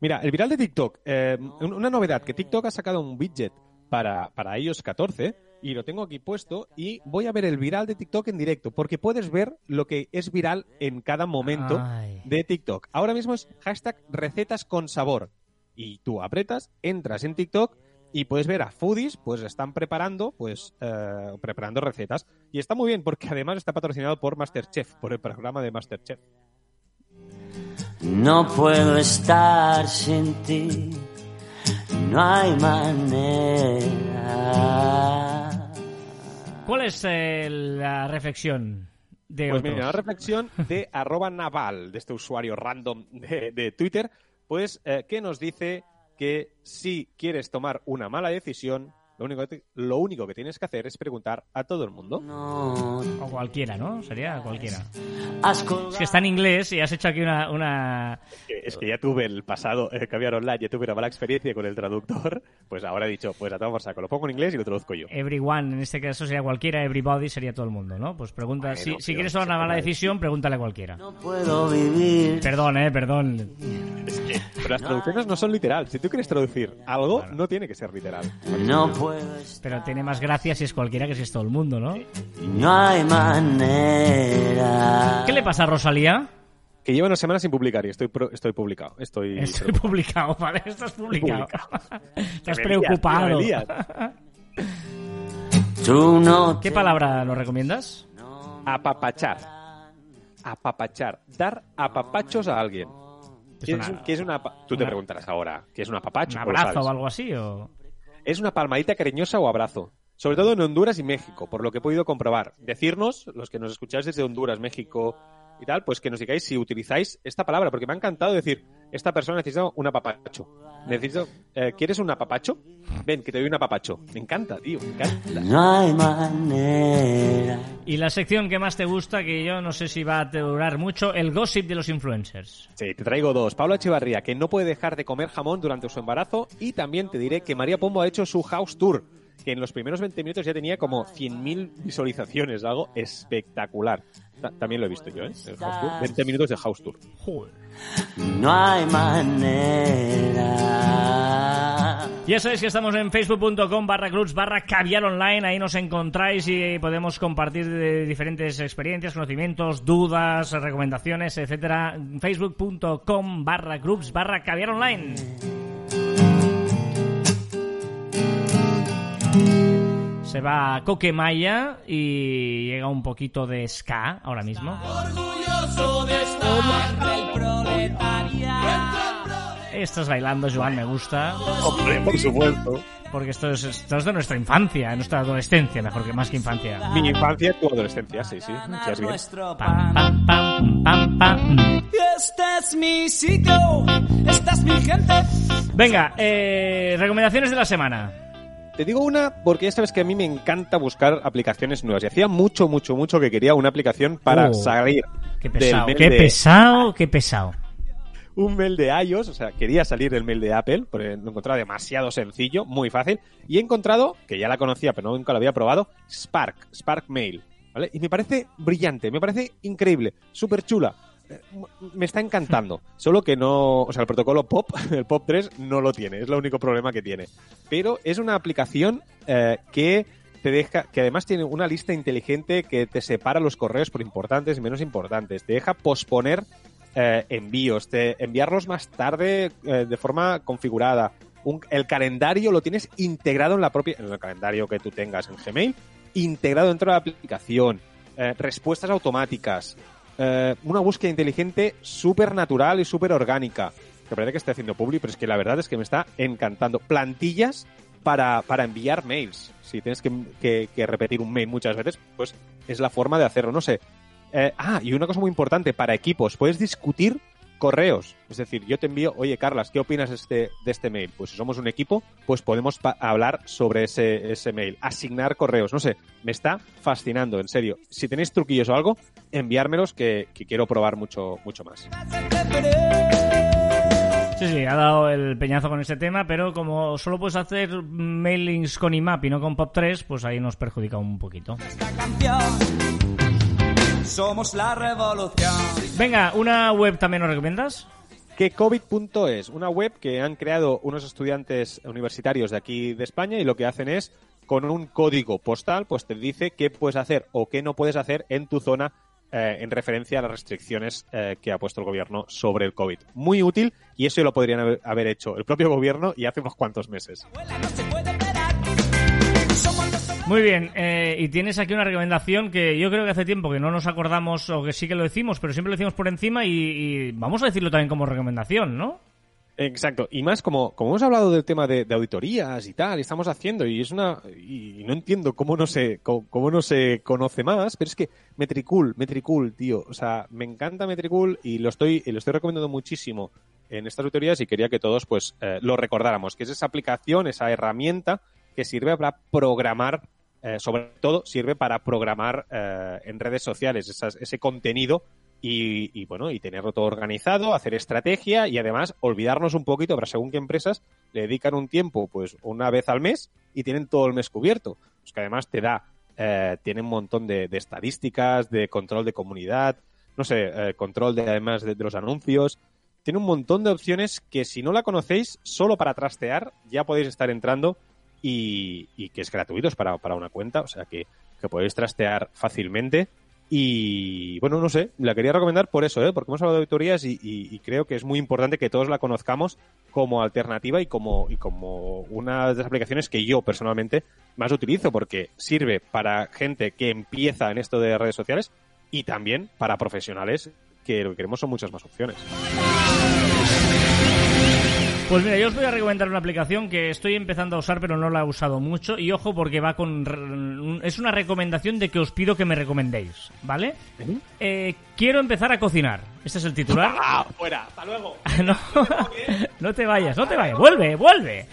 Mira, el viral de TikTok, eh, un- una novedad, que TikTok ha sacado un widget para, para iOS 14 y lo tengo aquí puesto y voy a ver el viral de TikTok en directo porque puedes ver lo que es viral en cada momento Ay. de TikTok. Ahora mismo es hashtag recetas con sabor y tú apretas, entras en TikTok y puedes ver a foodies, pues están preparando, pues eh, preparando recetas y está muy bien porque además está patrocinado por Masterchef, por el programa de Masterchef. No puedo estar sin ti, no hay manera. Es eh, la reflexión de Pues otros? mira, una reflexión de [laughs] arroba naval, de este usuario random de, de Twitter, pues eh, que nos dice que si quieres tomar una mala decisión, lo único, que lo único que tienes que hacer es preguntar a todo el mundo. No O cualquiera, ¿no? Sería cualquiera. Es que está en inglés y has hecho aquí una... una... Que- Es que ya tuve el pasado eh, Caviar Online, ya tuve una mala experiencia con el traductor, pues ahora he dicho, pues a tomar por saco, lo pongo en inglés y lo traduzco yo. Everyone, en este caso sería cualquiera, everybody sería todo el mundo, ¿no? Pues pregunta, Bueno, si, si quieres tomar una mala decisión, pregúntale a cualquiera. No puedo vivir. Perdón, eh, perdón. Pero las traducciones no son literal. Si tú quieres traducir algo, no tiene que ser literal. No puedo. Pero tiene más gracia si es cualquiera que si es todo el mundo, ¿no? No hay manera. ¿Qué le pasa a Rosalía? Que lleva una semana sin publicar y estoy, pro- estoy publicado. Estoy, Estoy publicado, [laughs] ¿vale? Estás publicado. [laughs] Estás me lías, preocupado. lías. No. ¿Qué palabra nos recomiendas? Apapachar. Apapachar. Dar apapachos a alguien. ¿Qué una- es, un- qué es una apa- Tú te una- preguntarás ahora, ¿qué es un apapacho? ¿Un abrazo o algo así? O... Es una palmadita cariñosa o abrazo. Sobre todo en Honduras y México, por lo que he podido comprobar. Decirnos, los que nos escucháis desde Honduras, México y tal, pues que nos digáis si utilizáis esta palabra, porque me ha encantado decir, esta persona necesita un apapacho. Necesito, eh, ¿quieres un apapacho? Ven, que te doy un apapacho. Me encanta, tío, me encanta. No hay manera. Y la sección que más te gusta, que yo no sé si va a durar mucho, el gossip de los influencers. Sí, te traigo dos. Pablo Echevarría, que no puede dejar de comer jamón durante su embarazo. Y también te diré que María Pombo ha hecho su house tour, que en los primeros 20 minutos ya tenía como 100.000 visualizaciones, algo espectacular. Ta- también lo he visto yo, ¿eh? El house tour. 20 minutos de house tour. Joder. No hay manera. Ya sabéis que estamos en facebook.com barra clubs barra caviar online, ahí nos encontráis y podemos compartir de diferentes experiencias, conocimientos, dudas, recomendaciones, etcétera. facebook.com barra clubs barra caviar online. Se va Coquemaya y llega un poquito de ska ahora mismo. Estás bailando, Joan, me gusta. Hombre, por supuesto. Porque esto es, esto es de nuestra infancia, nuestra adolescencia, mejor que más que infancia. Mi infancia, tu adolescencia, sí, sí. Ya es bien. Pam, pam, pam, pam, pam. Este es mi sitio, esta es mi gente. Venga, eh, recomendaciones de la semana. Te digo una porque ya sabes que a mí me encanta buscar aplicaciones nuevas. Y hacía mucho, mucho, mucho que quería una aplicación para Oh, salir Qué pesado, qué de- pesado, qué pesado. un mail de iOS, o sea, quería salir del mail de Apple, porque lo encontraba demasiado sencillo, muy fácil, y he encontrado, que ya la conocía, pero nunca la había probado, Spark, Spark Mail, ¿vale? Y me parece brillante, me parece increíble, súper chula. Eh, me está encantando. Solo que no, o sea, el protocolo POP, [laughs] el POP 3 no lo tiene, es el único problema que tiene. Pero es una aplicación eh, que te deja, que además tiene una lista inteligente que te separa los correos por importantes y menos importantes. Te deja posponer eh, envíos, te, enviarlos más tarde de forma configurada. El calendario lo tienes integrado en la propia, en el calendario que tú tengas en Gmail, integrado dentro de la aplicación. Respuestas automáticas. Eh, una búsqueda inteligente súper natural y súper orgánica. Que parece que estoy haciendo publi, pero es que la verdad es que me está encantando. Plantillas para, para enviar mails. Si tienes que, repetir un mail muchas veces, pues es la forma de hacerlo. No sé. Eh, ah, y una cosa muy importante, para equipos, puedes discutir correos. Es decir, yo te envío, oye, Carlas, ¿qué opinas de este, de este mail? Pues si somos un equipo, pues podemos hablar sobre ese, ese mail, asignar correos, no sé, me está fascinando, en serio. Si tenéis truquillos o algo, enviármelos que, que quiero probar mucho, mucho más. Sí, sí, ha dado el peñazo con ese tema, pero como solo puedes hacer mailings con IMAP y no con POP3, pues ahí nos perjudica un poquito. Somos la revolución. Venga, ¿una web también nos recomiendas? que covid.es, una web que han creado unos estudiantes universitarios de aquí de España y lo que hacen es con un código postal pues te dice qué puedes hacer o qué no puedes hacer en tu zona eh, en referencia a las restricciones eh, que ha puesto el gobierno sobre el COVID. Muy útil y eso lo podrían haber, haber hecho el propio gobierno y hace unos cuantos meses. Muy bien, eh, y tienes aquí una recomendación que yo creo que hace tiempo que no nos acordamos o que sí que lo decimos, pero siempre lo decimos por encima y, vamos a decirlo también como recomendación, ¿no? Exacto, y más como, como hemos hablado del tema de, auditorías y tal, y estamos haciendo, y es una, y no entiendo cómo no se, cómo, cómo no se conoce más, pero es que Metricool, Metricool, tío, o sea, me encanta Metricool y lo estoy, lo estoy recomendando muchísimo en estas auditorías y quería que todos pues eh, lo recordáramos, que es esa aplicación, esa herramienta que sirve para programar, eh, sobre todo sirve para programar eh, en redes sociales esas- ese contenido y, y, bueno, y tenerlo todo organizado, hacer estrategia y además olvidarnos un poquito, para según qué empresas le dedican un tiempo, pues una vez al mes y tienen todo el mes cubierto. Pues que además te da, eh, tiene un montón de, estadísticas, de control de comunidad, no sé, eh, control de además de, de los anuncios. Tiene un montón de opciones que si no la conocéis, solo para trastear ya podéis estar entrando y, y que es gratuito es para, para una cuenta, o sea que, que podéis trastear fácilmente. Y bueno, no sé, la quería recomendar por eso, ¿eh? porque hemos hablado de auditorías y, y- y creo que es muy importante que todos la conozcamos como alternativa y como, y como una de las aplicaciones que yo personalmente más utilizo, porque sirve para gente que empieza en esto de redes sociales y también para profesionales que lo que queremos son muchas más opciones. Pues mira, yo os voy a recomendar una aplicación que estoy empezando a usar pero no la he usado mucho y ojo porque va con... Es una recomendación de que os pido que me recomendéis, ¿vale? Eh, quiero empezar a cocinar. Este es el titular. [laughs] ¡Ah, fuera! ¡Hasta luego! [laughs] no, [laughs] no te vayas, no te vayas. Vuelve, vuelve.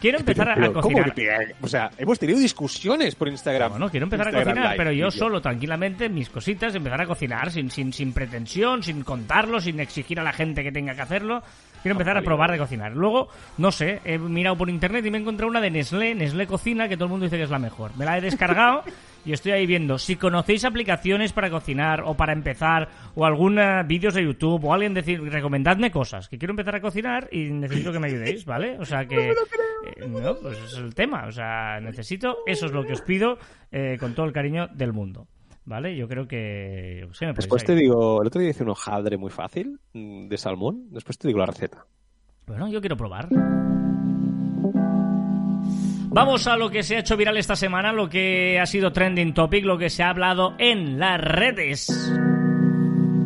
Quiero empezar a- Pero, a pero, ¿cómo cocinar. que- O sea, hemos tenido discusiones por Instagram. Bueno, quiero empezar a cocinar, Live, pero yo solo, tranquilamente, mis cositas, empezar a cocinar sin, sin, sin pretensión, sin contarlo, sin exigir a la gente que tenga que hacerlo. Quiero empezar a probar de cocinar. Luego, no sé, he mirado por internet y me he encontrado una de Nestlé, Nestlé Cocina, que todo el mundo dice que es la mejor. Me la he descargado [laughs] y estoy ahí viendo. Si conocéis aplicaciones para cocinar o para empezar, o algún eh, vídeos de YouTube, o alguien decir, recomendadme cosas, que quiero empezar a cocinar y necesito que me ayudéis, ¿vale? O sea [laughs] que... eh, no, pues ese es el tema. O sea, necesito, eso es lo que os pido eh, con todo el cariño del mundo. ¿Vale? Yo creo que... yo qué sé, me Después te ahí. digo, el otro día hice un hojaldre muy fácil mm, de salmón. Después te digo la receta. Bueno, yo quiero probar. Vamos a lo que se ha hecho viral esta semana, lo que ha sido trending topic, lo que se ha hablado en las redes.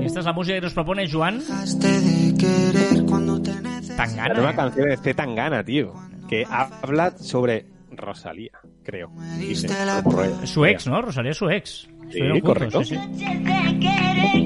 Esta es la música que nos propone Juan de querer cuando te necesito. La nueva Tangana. canción de C. Tangana, tío. Que habla sobre Rosalía, creo. Dice, como Ro- Su ex, ¿no? Rosalía es su ex. Correcto. sí, esperaba.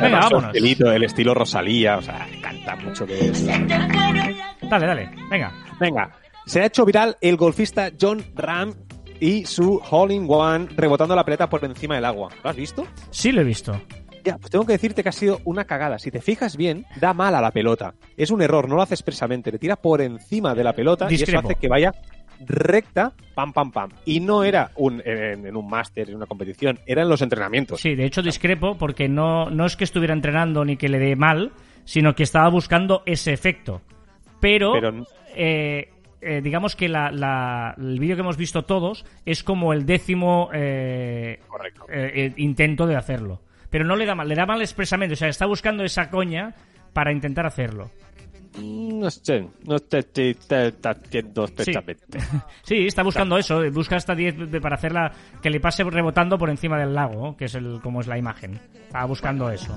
Venga, vámonos. estilito, el estilo Rosalía, o sea, canta mucho que es. Dale, dale. Venga. Venga, se ha hecho viral el golfista John Ram y su hole in one rebotando la pelota por encima del agua. ¿Lo has visto? Sí lo he visto. Ya, pues tengo que decirte que ha sido una cagada. Si te fijas bien, da mal a la pelota. Es un error, no lo hace expresamente. Le tira por encima de la pelota y eso hace que vaya recta, pam, pam, pam. Y no era un, en, en un máster, en una competición, eran los entrenamientos. Sí, de hecho discrepo porque no, no es que estuviera entrenando ni que le dé mal, sino que estaba buscando ese efecto. Pero, Pero- eh, eh, digamos que la, la- el vídeo que hemos visto todos es como el décimo Correcto. eh, intento de hacerlo. Pero no le da mal, le da mal expresamente, o sea, está buscando esa coña para intentar hacerlo. Mm, No sé, no sé si te está haciendo especialmente. [laughs] Sí, está buscando eso, busca hasta 10 de- para hacerla que le pase rebotando por encima del lago, que es el como es la imagen. Estaba buscando eso.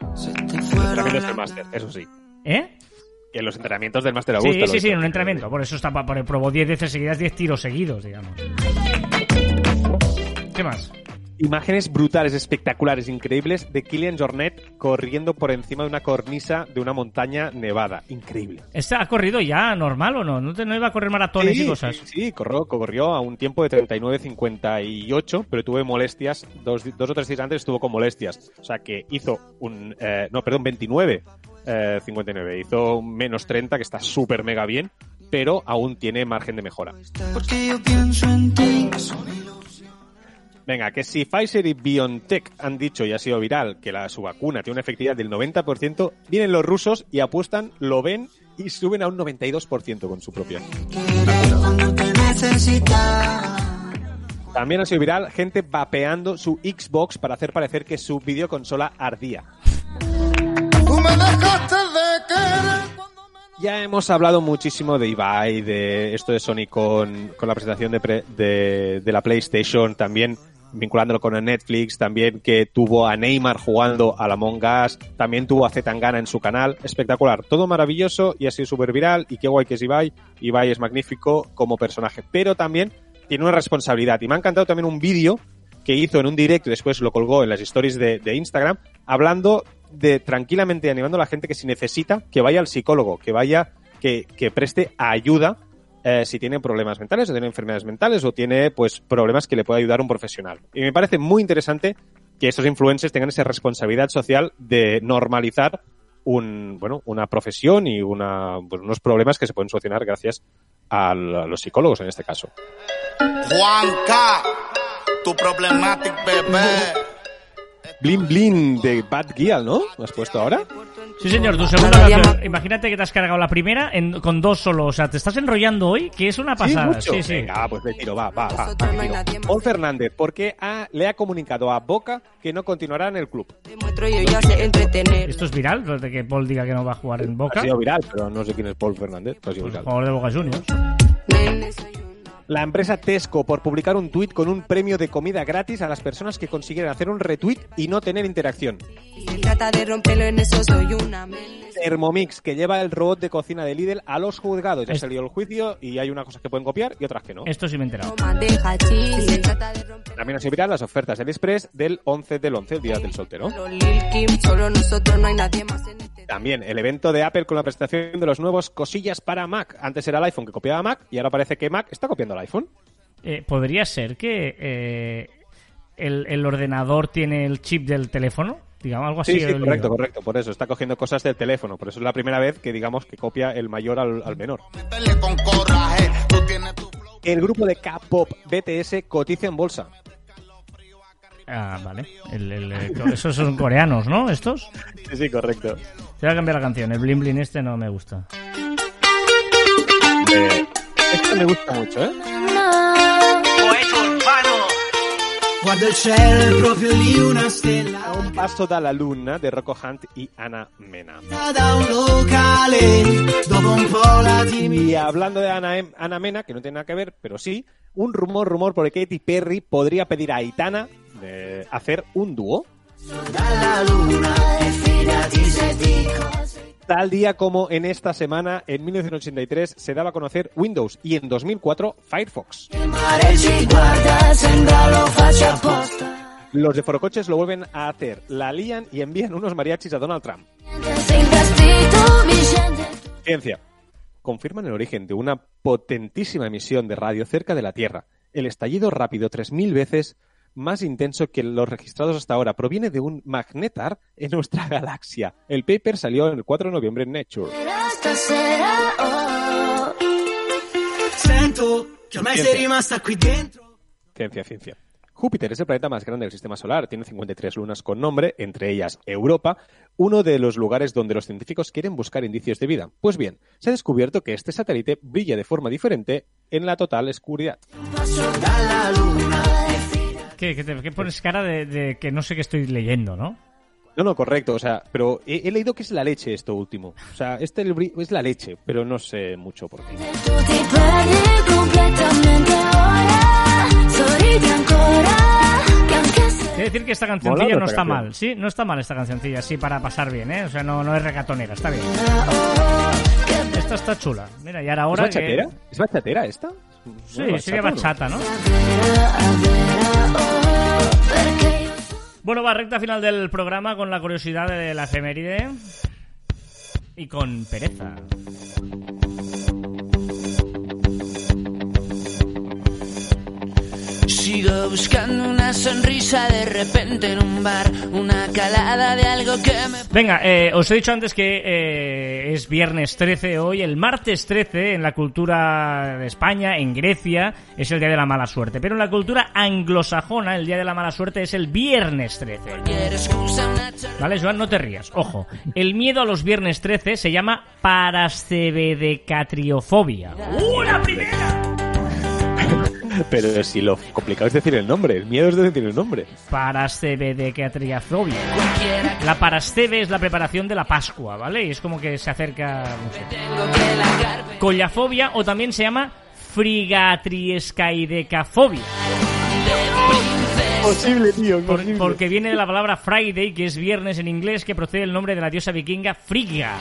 Los entrenamientos del máster, eso sí. ¿Eh? Que los entrenamientos del máster Augusta. Sí, sí, sí, en un entrenamiento. Por eso está por- probó 10 veces seguidas, 10 tiros seguidos, digamos. ¿Qué más? Imágenes brutales, espectaculares, increíbles de Killian Jornet corriendo por encima de una cornisa de una montaña nevada. Increíble. ¿Este ha corrido ya normal o no? ¿No, te- no iba a correr maratones y cosas? Sí, sí, corrió, corrió a un tiempo de 39.58, pero tuve molestias, dos, dos o tres días antes estuvo con molestias. O sea que hizo un, eh, no, perdón, 29, eh, 59. Hizo un menos 30, que está súper mega bien, pero aún tiene margen de mejora. Porque yo pienso en ti. Venga, que si Pfizer y BioNTech han dicho y ha sido viral que la, su vacuna tiene una efectividad del 90%, vienen los rusos y apuestan, lo ven y suben a un 92% con su propia. También ha sido viral gente vapeando su Xbox para hacer parecer que su videoconsola ardía. De querer. Ya hemos hablado muchísimo de Ibai, de esto de Sony con, con la presentación de, pre- de, la PlayStation, también vinculándolo con Netflix, también que tuvo a Neymar jugando a la Among Us, también tuvo a Zetangana en su canal, espectacular, todo maravilloso y ha sido súper viral y qué guay que es Ibai, Ibai es magnífico como personaje, pero también tiene una responsabilidad y me ha encantado también un vídeo que hizo en un directo y después lo colgó en las stories de, de Instagram, hablando de tranquilamente animando a la gente que si necesita, que vaya al psicólogo, que vaya, que, que preste ayuda eh, si tiene problemas mentales o tiene enfermedades mentales o tiene pues problemas que le pueda ayudar un profesional. Y me parece muy interesante que estos influencers tengan esa responsabilidad social de normalizar un, bueno, una profesión y una, pues, unos problemas que se pueden solucionar gracias a los psicólogos en este caso. Tu bebé. Blin Blin de Bad Gyal, ¿no? ¿Lo has puesto ahora? Sí, señor, tu segunda canción. Imagínate que te has cargado la primera en- con dos solo. O sea, te estás enrollando hoy, que es una pasada. mucho. Sí, sí. Venga, pues de tiro, va, va, va. Paul Fernández, porque ha- le ha comunicado a Boca que no continuará en el club. Demuestro yo ya sé entretener. Esto es viral, de que Paul diga que no va a jugar en Boca. Ha sido viral, pero no sé quién es Paul Fernández. ha sido viral. Jugador de Boca Juniors. La empresa Tesco por publicar un tuit con un premio de comida gratis a las personas que consiguen hacer un retweet y no tener interacción. Si se trata de romperlo en eso, soy una. Nene, Thermomix, que lleva el robot de cocina de Lidl a los juzgados. Ya Es- salió el juicio y hay unas cosas que pueden copiar y otras que no. Esto sí me he enterado. También sido viral las ofertas del Express del 11 del 11, el día del soltero. Este. También el evento de Apple con la presentación de los nuevos cosillas para Mac. Antes era el iPhone que copiaba Mac y ahora parece que Mac está copiando el iPhone. Eh, ¿Podría ser que eh, el, el ordenador tiene el chip del teléfono? Digamos, algo así. Sí, correcto, correcto. Por eso está cogiendo cosas del teléfono. Por eso es la primera vez que digamos que copia el mayor al, al menor. El grupo de K-pop BTS cotiza en bolsa. Ah, vale. El- el- eh, esos son coreanos, ¿no? Estos. Sí, sí, correcto. Te voy a cambiar la canción. El Blin Blin este no me gusta. Eh, esto me gusta mucho, ¿eh? Guarda il cielo, è proprio lì una stella. A un paso da luna de Rocco Hunt y Ana Mena. Da un locale, dopo un po' la timidezza. Y hablando de Ana, Em- Ana Mena, que no tiene nada que ver, pero sí, un rumor, rumor por el que Katy Perry podría pedir a Aitana de hacer un dúo. Dalla luna e fidati se dico Tal día como en esta semana, en 1983, se daba a conocer Windows y en 2004 Firefox. Los de Forocoches lo vuelven a hacer, la lían y envían unos mariachis a Donald Trump. Ciencia. Confirman el origen de una potentísima emisión de radio cerca de la Tierra. El estallido rápido 3.000 veces más intenso que los registrados hasta ahora proviene de un magnetar en nuestra [laughs] galaxia. El paper salió el 4 de noviembre en Nature. Ciencia, ciencia. Júpiter es el planeta más grande del sistema solar, tiene 53 lunas con nombre, entre ellas Europa, uno de los lugares donde los científicos quieren buscar indicios de vida. Pues bien, se ha descubierto que este satélite brilla de forma diferente en la total oscuridad. ¿Qué, qué te- qué pones cara de, de que no sé qué estoy leyendo, no? No, no, correcto, o sea, pero he, he leído que es la leche esto último. O sea, este es la leche, pero no sé mucho por qué. Quiero decir que esta cancioncilla no está canción. mal, ¿sí? No está mal esta cancioncilla, sí, para pasar bien, ¿eh? O sea, no, no es regatonera, está bien. Esta está chula. Mira, y ahora ¿Es que... bachatera? ¿Es bachatera esta? Sí, Bueno, sería bachata, bachata, ¿no? Bueno, va, recta final del programa con la curiosidad de la efeméride y con pereza. Sigo buscando una sonrisa de repente en un bar, una calada de algo que me Venga, eh, os he dicho antes que eh, es viernes 13 hoy. El martes 13 en la cultura de España, en Grecia, es el día de la mala suerte. Pero en la cultura anglosajona, el día de la mala suerte es el viernes 13. quiero excusa una charla. ¿Vale, Joan? No te rías. Ojo, el miedo a los viernes 13 se llama parascebedecatriofobia. ¡Uh, la primera! [laughs] Pero si lo complicado es decir el nombre, el miedo es de decir el nombre. Parascebedecatriofobia. Cualquiera La parascebe es la preparación de la Pascua, ¿vale? Y es como que se acerca... no sé. Collafobia o también se llama frigatriescaidecafobia. Posible, tío, Por- porque viene de la palabra Friday, que es viernes en inglés, que procede del nombre de la diosa vikinga Frigga.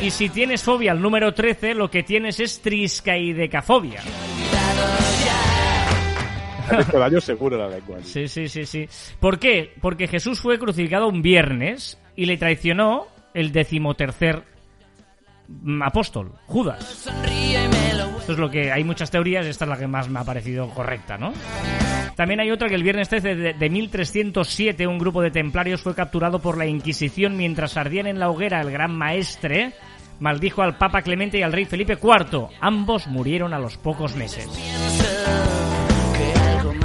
Y si tienes fobia al número 13, lo que tienes es triscaidecafobia. [laughs] Hecho daño seguro la lengua. Sí, sí, sí, sí. ¿Por qué? Porque Jesús fue crucificado un viernes y le traicionó el decimotercer apóstol, Judas. Esto es lo que hay muchas teorías, esta es la que más me ha parecido correcta, ¿no? También hay otra que el viernes 13 de, de 1307 un grupo de templarios fue capturado por la Inquisición mientras ardían en la hoguera el gran maestre maldijo al Papa Clemente y al rey Felipe IV. Ambos murieron a los pocos meses.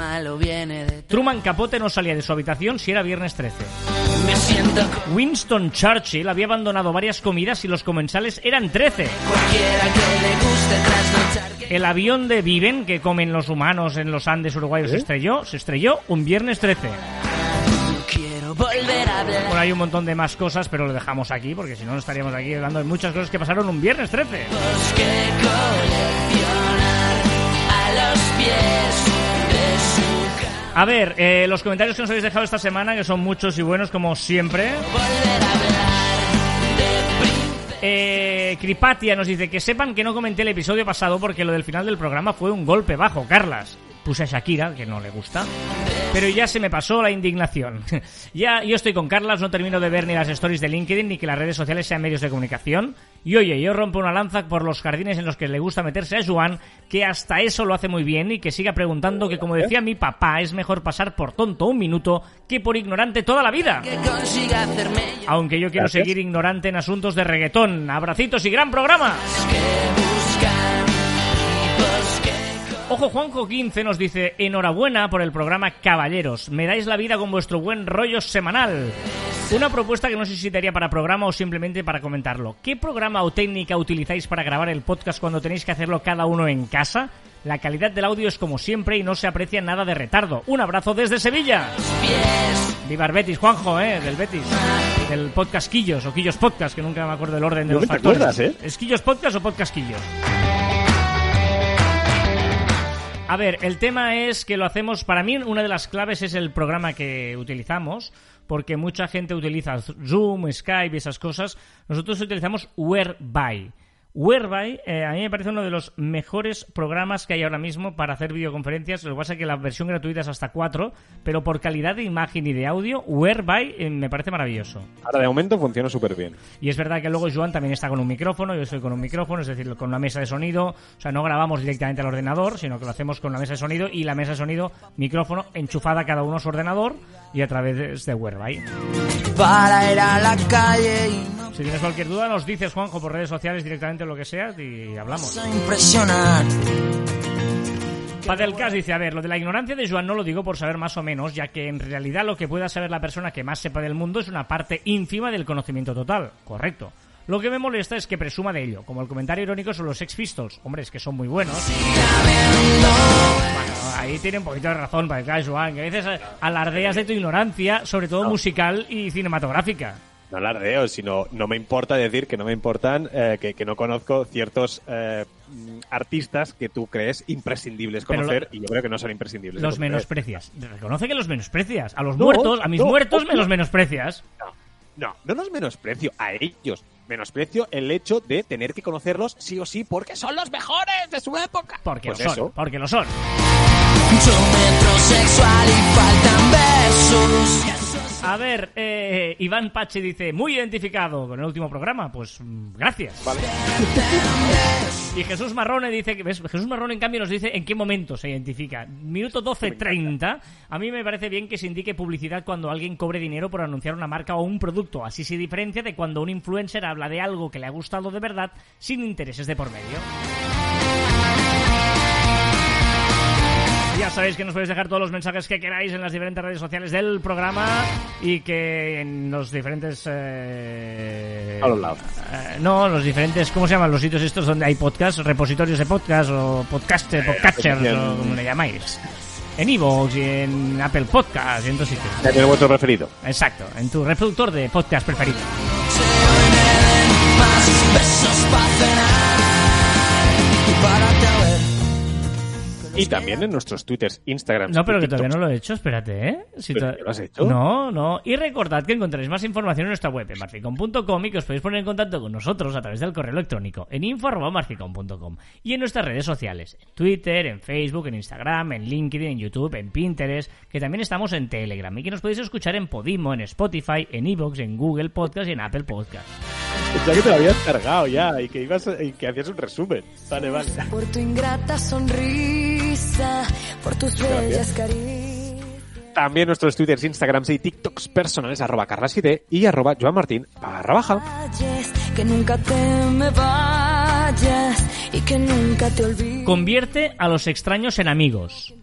Que algo malo viene de Truman Capote no salía de su habitación si era viernes 13. me siento con Winston Churchill había abandonado varias comidas y los comensales eran 13. cualquiera que le guste trasnochar que El avión de Viven que comen los humanos en los Andes uruguayos se estrelló, se estrelló un viernes 13. quiero volver a hablar Bueno, hay un montón de más cosas, pero lo dejamos aquí porque si no no estaríamos aquí hablando de muchas cosas que pasaron un viernes 13. que coleccionar a los pies A ver, eh, los comentarios que nos habéis dejado esta semana, que son muchos y buenos como siempre. Eh, Cripatia nos dice que sepan que no comenté el episodio pasado porque lo del final del programa fue un golpe bajo, Carlas. Puse a Shakira, que no le gusta. Pero ya se me pasó la indignación. [laughs] ya yo estoy con Carlas, no termino de ver ni las stories de LinkedIn ni que las redes sociales sean medios de comunicación. Y oye, yo rompo una lanza por los jardines en los que le gusta meterse a Joan, que hasta eso lo hace muy bien y que siga preguntando que, como decía mi papá, es mejor pasar por tonto un minuto que por ignorante toda la vida. Aunque yo quiero Gracias. seguir ignorante en asuntos de reggaetón. Abracitos y gran programa. Ojo, Juanjo 15 nos dice, enhorabuena por el programa Caballeros. Me dais la vida con vuestro buen rollo semanal. Una propuesta que no sé si te haría para programa o simplemente para comentarlo. ¿Qué programa o técnica utilizáis para grabar el podcast cuando tenéis que hacerlo cada uno en casa? La calidad del audio es como siempre y no se aprecia nada de retardo. Un abrazo desde Sevilla. Viva el Betis, Juanjo, ¿eh? Del Betis. Del podcast Quillos o Quillos Podcast, que nunca me acuerdo del orden de No los te factores. acuerdas, ¿eh? ¿Es Quillos Podcast o Podcast Quillos? A ver, el tema es que lo hacemos, para mí una de las claves es el programa que utilizamos, porque mucha gente utiliza Zoom, Skype y esas cosas. Nosotros utilizamos Whereby. Whereby eh, a mí me parece uno de los mejores programas que hay ahora mismo para hacer videoconferencias. Lo que pasa es que la versión gratuita es hasta 4, pero por calidad de imagen y de audio, Whereby eh, me parece maravilloso. Ahora de momento funciona súper bien. Y es verdad que luego Joan también está con un micrófono, yo estoy con un micrófono, es decir, con una mesa de sonido. O sea, no grabamos directamente al ordenador, sino que lo hacemos con la mesa de sonido y la mesa de sonido, micrófono, enchufada cada uno a su ordenador y a través de Whereby. para ir a la calle y no Si tienes cualquier duda, nos dices, Juanjo, por redes sociales directamente lo que sea y hablamos. Padelcas dice, a ver, lo de la ignorancia de Joan no lo digo por saber más o menos, ya que en realidad lo que pueda saber la persona que más sepa del mundo es una parte ínfima del conocimiento total. Correcto. Lo que me molesta es que presuma de ello, como el comentario irónico sobre los Sex Pistols. Hombre, es que son muy buenos. Tiene un poquito de razón, Padelcas, Joan, que a veces alardeas de tu ignorancia, sobre todo musical y cinematográfica. No alardeo, sino no me importa decir que no me importan, eh, que, que no conozco ciertos eh, artistas que tú crees imprescindibles conocer lo- y yo creo que no son imprescindibles. Los conocer. menosprecias. Reconoce que los menosprecias. A los No, muertos, a mis no, muertos me los menosprecias. No, no los menosprecio a ellos. Menosprecio el hecho de tener que conocerlos sí o sí porque son los mejores de su época. Porque Pues lo son, eso. porque lo son. Yo metrosexual y faltan besos. [laughs] A ver, eh, Iván Pache dice, muy identificado con el último programa. Pues mm, gracias. Vale. [laughs] Y Jesús Marrone dice que, ¿ves? Jesús Marrone en cambio nos dice en qué momento se identifica. Minuto 12.30. A mí me parece bien que se indique publicidad cuando alguien cobre dinero por anunciar una marca o un producto. Así se diferencia de cuando un influencer habla de algo que le ha gustado de verdad sin intereses de por medio. Ya sabéis que nos podéis dejar todos los mensajes que queráis en las diferentes redes sociales del programa y que en los diferentes... eh, A los lados. eh, no, los diferentes, ¿cómo se llaman los sitios estos donde hay podcast? Repositorios de podcast o podcaster, podcatchers asociación. o como le llamáis. En Evox y en Apple Podcast y en todos sitios. Ya tiene vuestro preferido. Exacto, en tu reproductor de podcast preferido. Y también en nuestros twitters, Instagram. No, pero que todavía no lo he hecho, espérate, ¿eh? Si ¿Pero to- ya lo has hecho? No, no. Y recordad que encontraréis más información en nuestra web, en marficom.com, y que os podéis poner en contacto con nosotros a través del correo electrónico, en info.marficom.com. Y en nuestras redes sociales, en Twitter, en Facebook, en Instagram, en LinkedIn, en YouTube, en Pinterest, que también estamos en Telegram, y que nos podéis escuchar en Podimo, en Spotify, en Evox, en Google Podcast y en Apple Podcast. Ya que te lo habías cargado ya y que, ibas, y que hacías un resumen. Vale, vale. Por tu ingrata sonrisa, por tus bellas caricias. También nuestros twitters, Instagrams y TikToks personales, arroba carlasfide y arroba joanmartin barra baja. Que nunca te me vayas y que nunca te olvides. Convierte a los extraños en amigos,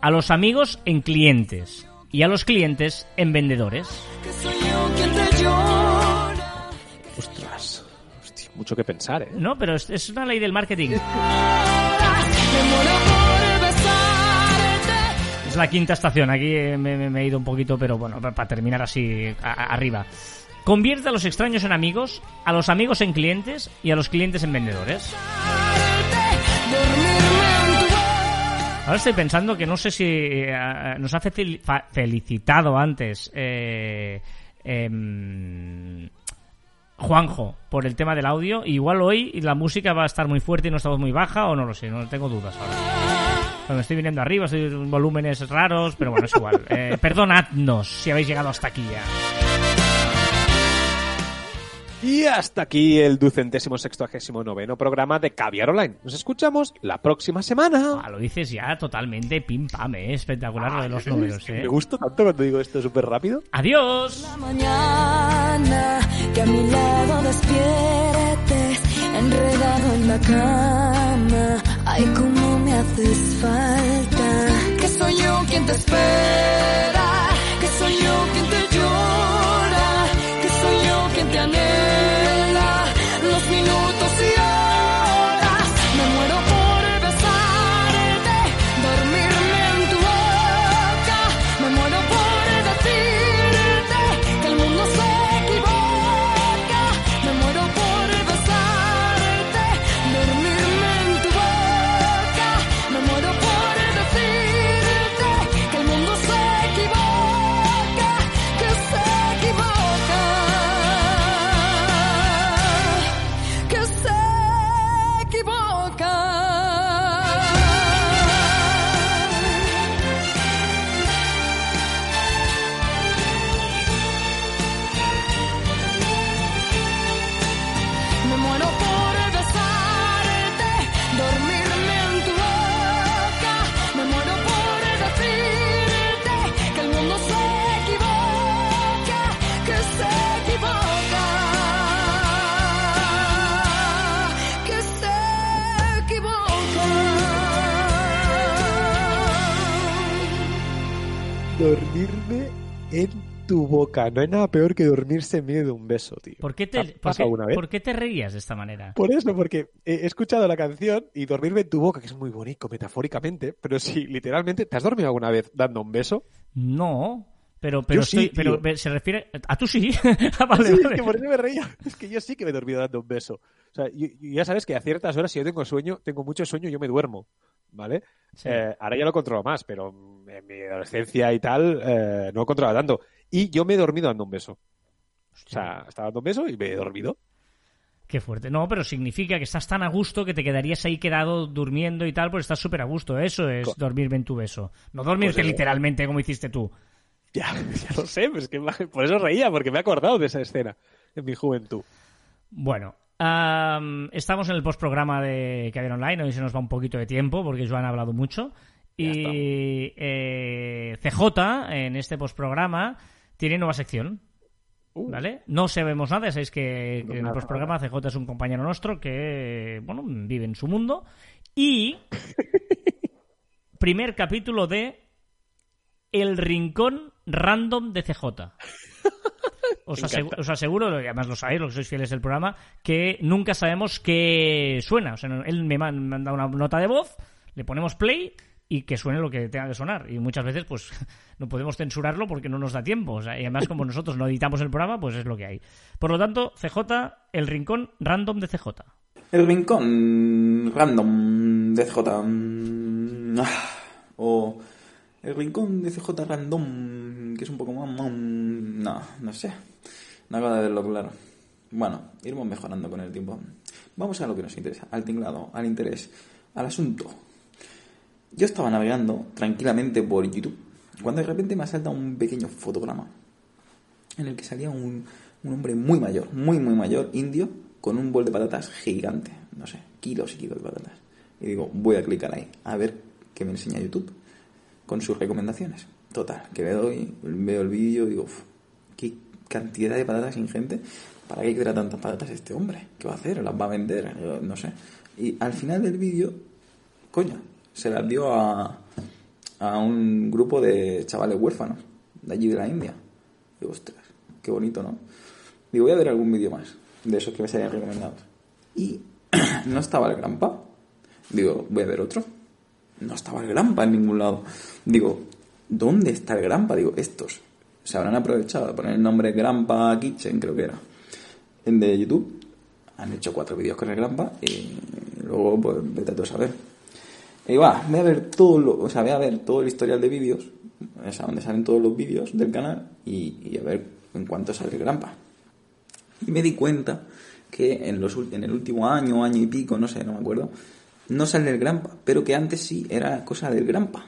a los amigos en clientes y a los clientes en vendedores. Que soy yo quien te mucho que pensar, ¿eh? No, pero es, es una ley del marketing. Es la quinta estación. Aquí eh, me, he ido un poquito, pero bueno, para, terminar así arriba. Convierte a los extraños en amigos, a los amigos en clientes y a los clientes en vendedores. Ahora estoy pensando que no sé si eh, nos ha felicitado antes eh, em, Juanjo por el tema del audio. Igual hoy la música va a estar muy fuerte y nuestra voz muy baja, o no lo sé, no tengo dudas ahora. Cuando estoy viniendo arriba, estoy en volúmenes raros, pero bueno, es igual. [laughs] Eh, perdonadnos si habéis llegado hasta aquí ya. Y hasta aquí el ducentésimo sextuagésimo noveno programa de Caviar Online. Nos escuchamos la próxima semana. Ah, lo dices ya totalmente pim pam, eh, espectacular lo de los números. Eh. Me gusta tanto cuando digo esto súper rápido. Adiós. La mañana que a mi lado despiertes, enredado en la cama. Ay, cómo me haces falta. Que soy yo quien te espera, que soy yo quien te boca. No hay nada peor que dormirse en medio de un beso, tío. ¿Por qué ¿Te por qué- alguna vez? por qué te reías de esta manera? Por eso, porque he escuchado la canción y dormirme en tu boca, que es muy bonito metafóricamente, pero si literalmente, ¿te has dormido alguna vez dando un beso? No, pero, pero, sí, pero se refiere... ¿A tú sí? [laughs] Ah, vale, Sí, es que por eso me reía. Es que yo sí que me he dormido dando un beso. O sea, ya sabes que a ciertas horas, si yo tengo sueño, tengo mucho sueño, yo me duermo. ¿Vale? Sí. Eh, ahora ya lo controlo más, pero en mi adolescencia y tal, eh, no lo controlaba tanto. Y yo me he dormido dando un beso. O sea, estaba dando un beso y me he dormido. Qué fuerte. No, pero significa que estás tan a gusto que te quedarías ahí quedado durmiendo y tal, pues estás súper a gusto. Eso es Co- dormirme en tu beso. No dormirte Pues eso. literalmente como hiciste tú. Ya, [laughs] ya lo sé, pero es que por eso reía, porque me he acordado de esa escena en mi juventud. Bueno, am, estamos en el postprograma de Caber Online. Hoy se nos va un poquito de tiempo porque Joan ha hablado mucho. Y eh, CJ, en este postprograma, tiene nueva sección. Uh, ¿Vale? No sabemos nada, sabéis que, que en el nada, postprograma CJ es un compañero nuestro que, bueno, vive en su mundo. Y [laughs] primer capítulo de El Rincón Random de CJ. [laughs] Os, Me asegu- encanta. os aseguro, y además lo sabéis, los que sois fieles del programa, que nunca sabemos qué suena. O sea, él me man- manda una nota de voz, le ponemos play y que suene lo que tenga que sonar. Y muchas veces, pues, [laughs] no podemos censurarlo porque no nos da tiempo. O sea, y además, como nosotros no editamos el programa, pues es lo que hay. Por lo tanto, CJ, el rincón random de CJ. El rincón random de CJ. O el rincón de CJ random, que es un poco más... No, no sé. No acabo de verlo claro. Bueno, iremos mejorando con el tiempo. Vamos a lo que nos interesa, al tinglado, al interés, al asunto. Yo estaba navegando tranquilamente por YouTube cuando de repente me salta un pequeño fotograma en el que salía un, un hombre muy mayor, muy, muy mayor, indio, con un bol de patatas gigante, no sé, kilos y kilos de patatas. Y digo, voy a clicar ahí, a ver qué me enseña YouTube con sus recomendaciones. Total, que doy, veo el vídeo y digo, "Uf, qué cantidad de patatas ingente, ¿para qué quiera tantas patatas este hombre? ¿Qué va a hacer? ¿Las va a vender? Yo no sé. Y al final del vídeo, coño, se las dio a, a un grupo de chavales huérfanos de allí de la India. Digo, ostras, qué bonito, ¿no? Digo, voy a ver algún vídeo más de esos que me serían recomendados. Y [clears throat] no estaba el Grampa. Digo, voy a ver otro. No estaba el Grampa en ningún lado. Digo, ¿dónde está el Grampa? Digo, estos se habrán aprovechado de poner el nombre Grampa Kitchen, creo que era, en de YouTube. Han hecho cuatro vídeos con el Grampa y luego, pues, vete a a saber. Y va, voy a ver todo lo, o sea, voy a ver todo el historial de vídeos, o sea, donde salen todos los vídeos del canal y, y a ver en cuánto sale el Grampa. Y me di cuenta que en, los, en el último año, año y pico, no sé, no me acuerdo, no sale el Grampa, pero que antes sí era cosa del Grampa.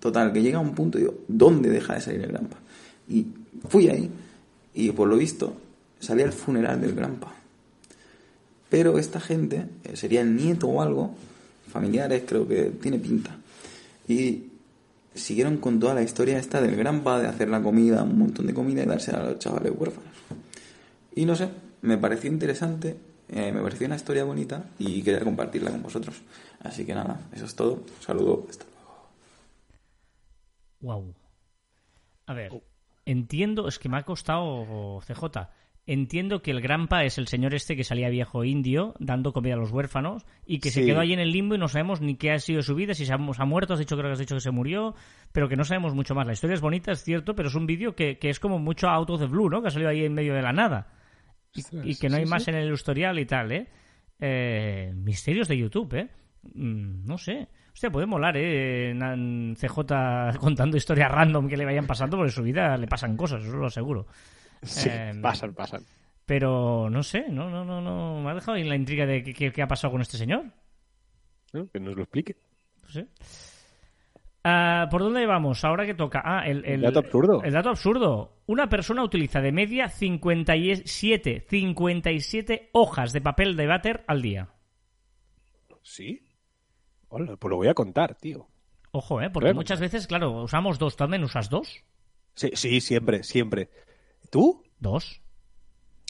Total, que llega a un punto y digo, ¿dónde deja de salir el Grampa? Y fui ahí y por lo visto salía el funeral del Grampa. Pero esta gente, eh, sería el nieto o algo, familiares, creo que tiene pinta. Y siguieron con toda la historia esta del Grampa, de hacer la comida, un montón de comida y dársela a los chavales huérfanos. Y no sé, me pareció interesante, eh, me pareció una historia bonita y quería compartirla con vosotros. Así que nada, eso es todo. Un saludo, hasta luego. Wow. A ver, entiendo, es que me ha costado CJ. Entiendo que el Grampa es el señor este que salía viejo indio dando comida a los huérfanos y que se quedó ahí en el limbo y no sabemos ni qué ha sido su vida, si se ha, se ha muerto, has dicho creo que has dicho que se murió, pero que no sabemos mucho más. La historia es bonita, es cierto, pero es un vídeo que, que es como mucho out of the blue, ¿no? Que ha salido ahí en medio de la nada. Y, que no hay sí, más en el historial y tal, ¿eh? Eh, Misterios de YouTube, ¿eh? Mm, no sé. Hostia, puede molar, ¿eh? CJ contando historias random que le vayan pasando, porque en su vida le pasan cosas, eso lo aseguro. Sí, Em, pasan, pasan. Pero no sé, no, no, no, no. Me ha dejado ahí la intriga de qué, qué- ha pasado con este señor. ¿no? Que nos lo explique. No sé. Ah, ¿Por dónde vamos? Ahora que toca. Ah, el, el- El dato absurdo. El dato absurdo. Una persona utiliza de media 57, 57 hojas de papel de váter al día. ¿Sí? Hola, pues lo voy a contar, tío. Ojo, ¿eh? Porque muchas veces, claro, usamos dos. ¿También usas dos? Sí, sí, siempre, siempre. ¿Tú? Dos.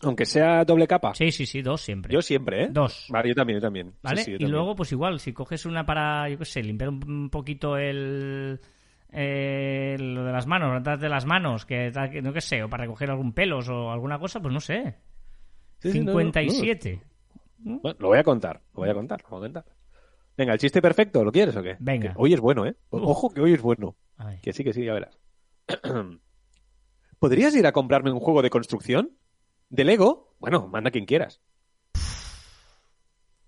Aunque sea doble capa. Sí, sí, sí, dos siempre. Yo siempre, ¿eh? Dos. Vale, yo también, yo también. Sí, ¿Vale? sí, yo y también. luego, pues igual, si coges una para, yo qué sé, limpiar un poquito el, el, las manos, plantas de las manos, que, no que sé, o para recoger algún pelos o alguna cosa, pues no sé. Sí, sí, no, no, no. 57. Bueno, lo voy a contar, lo voy a contar, lo voy a contar. Venga, el chiste perfecto, ¿lo quieres o qué? Venga. Que hoy es bueno, ¿eh? Ojo que hoy es bueno. Ay. Que sí, que sí, ya verás. [clears throat] ¿Podrías ir a comprarme un juego de construcción? ¿De Lego? Bueno, manda quien quieras.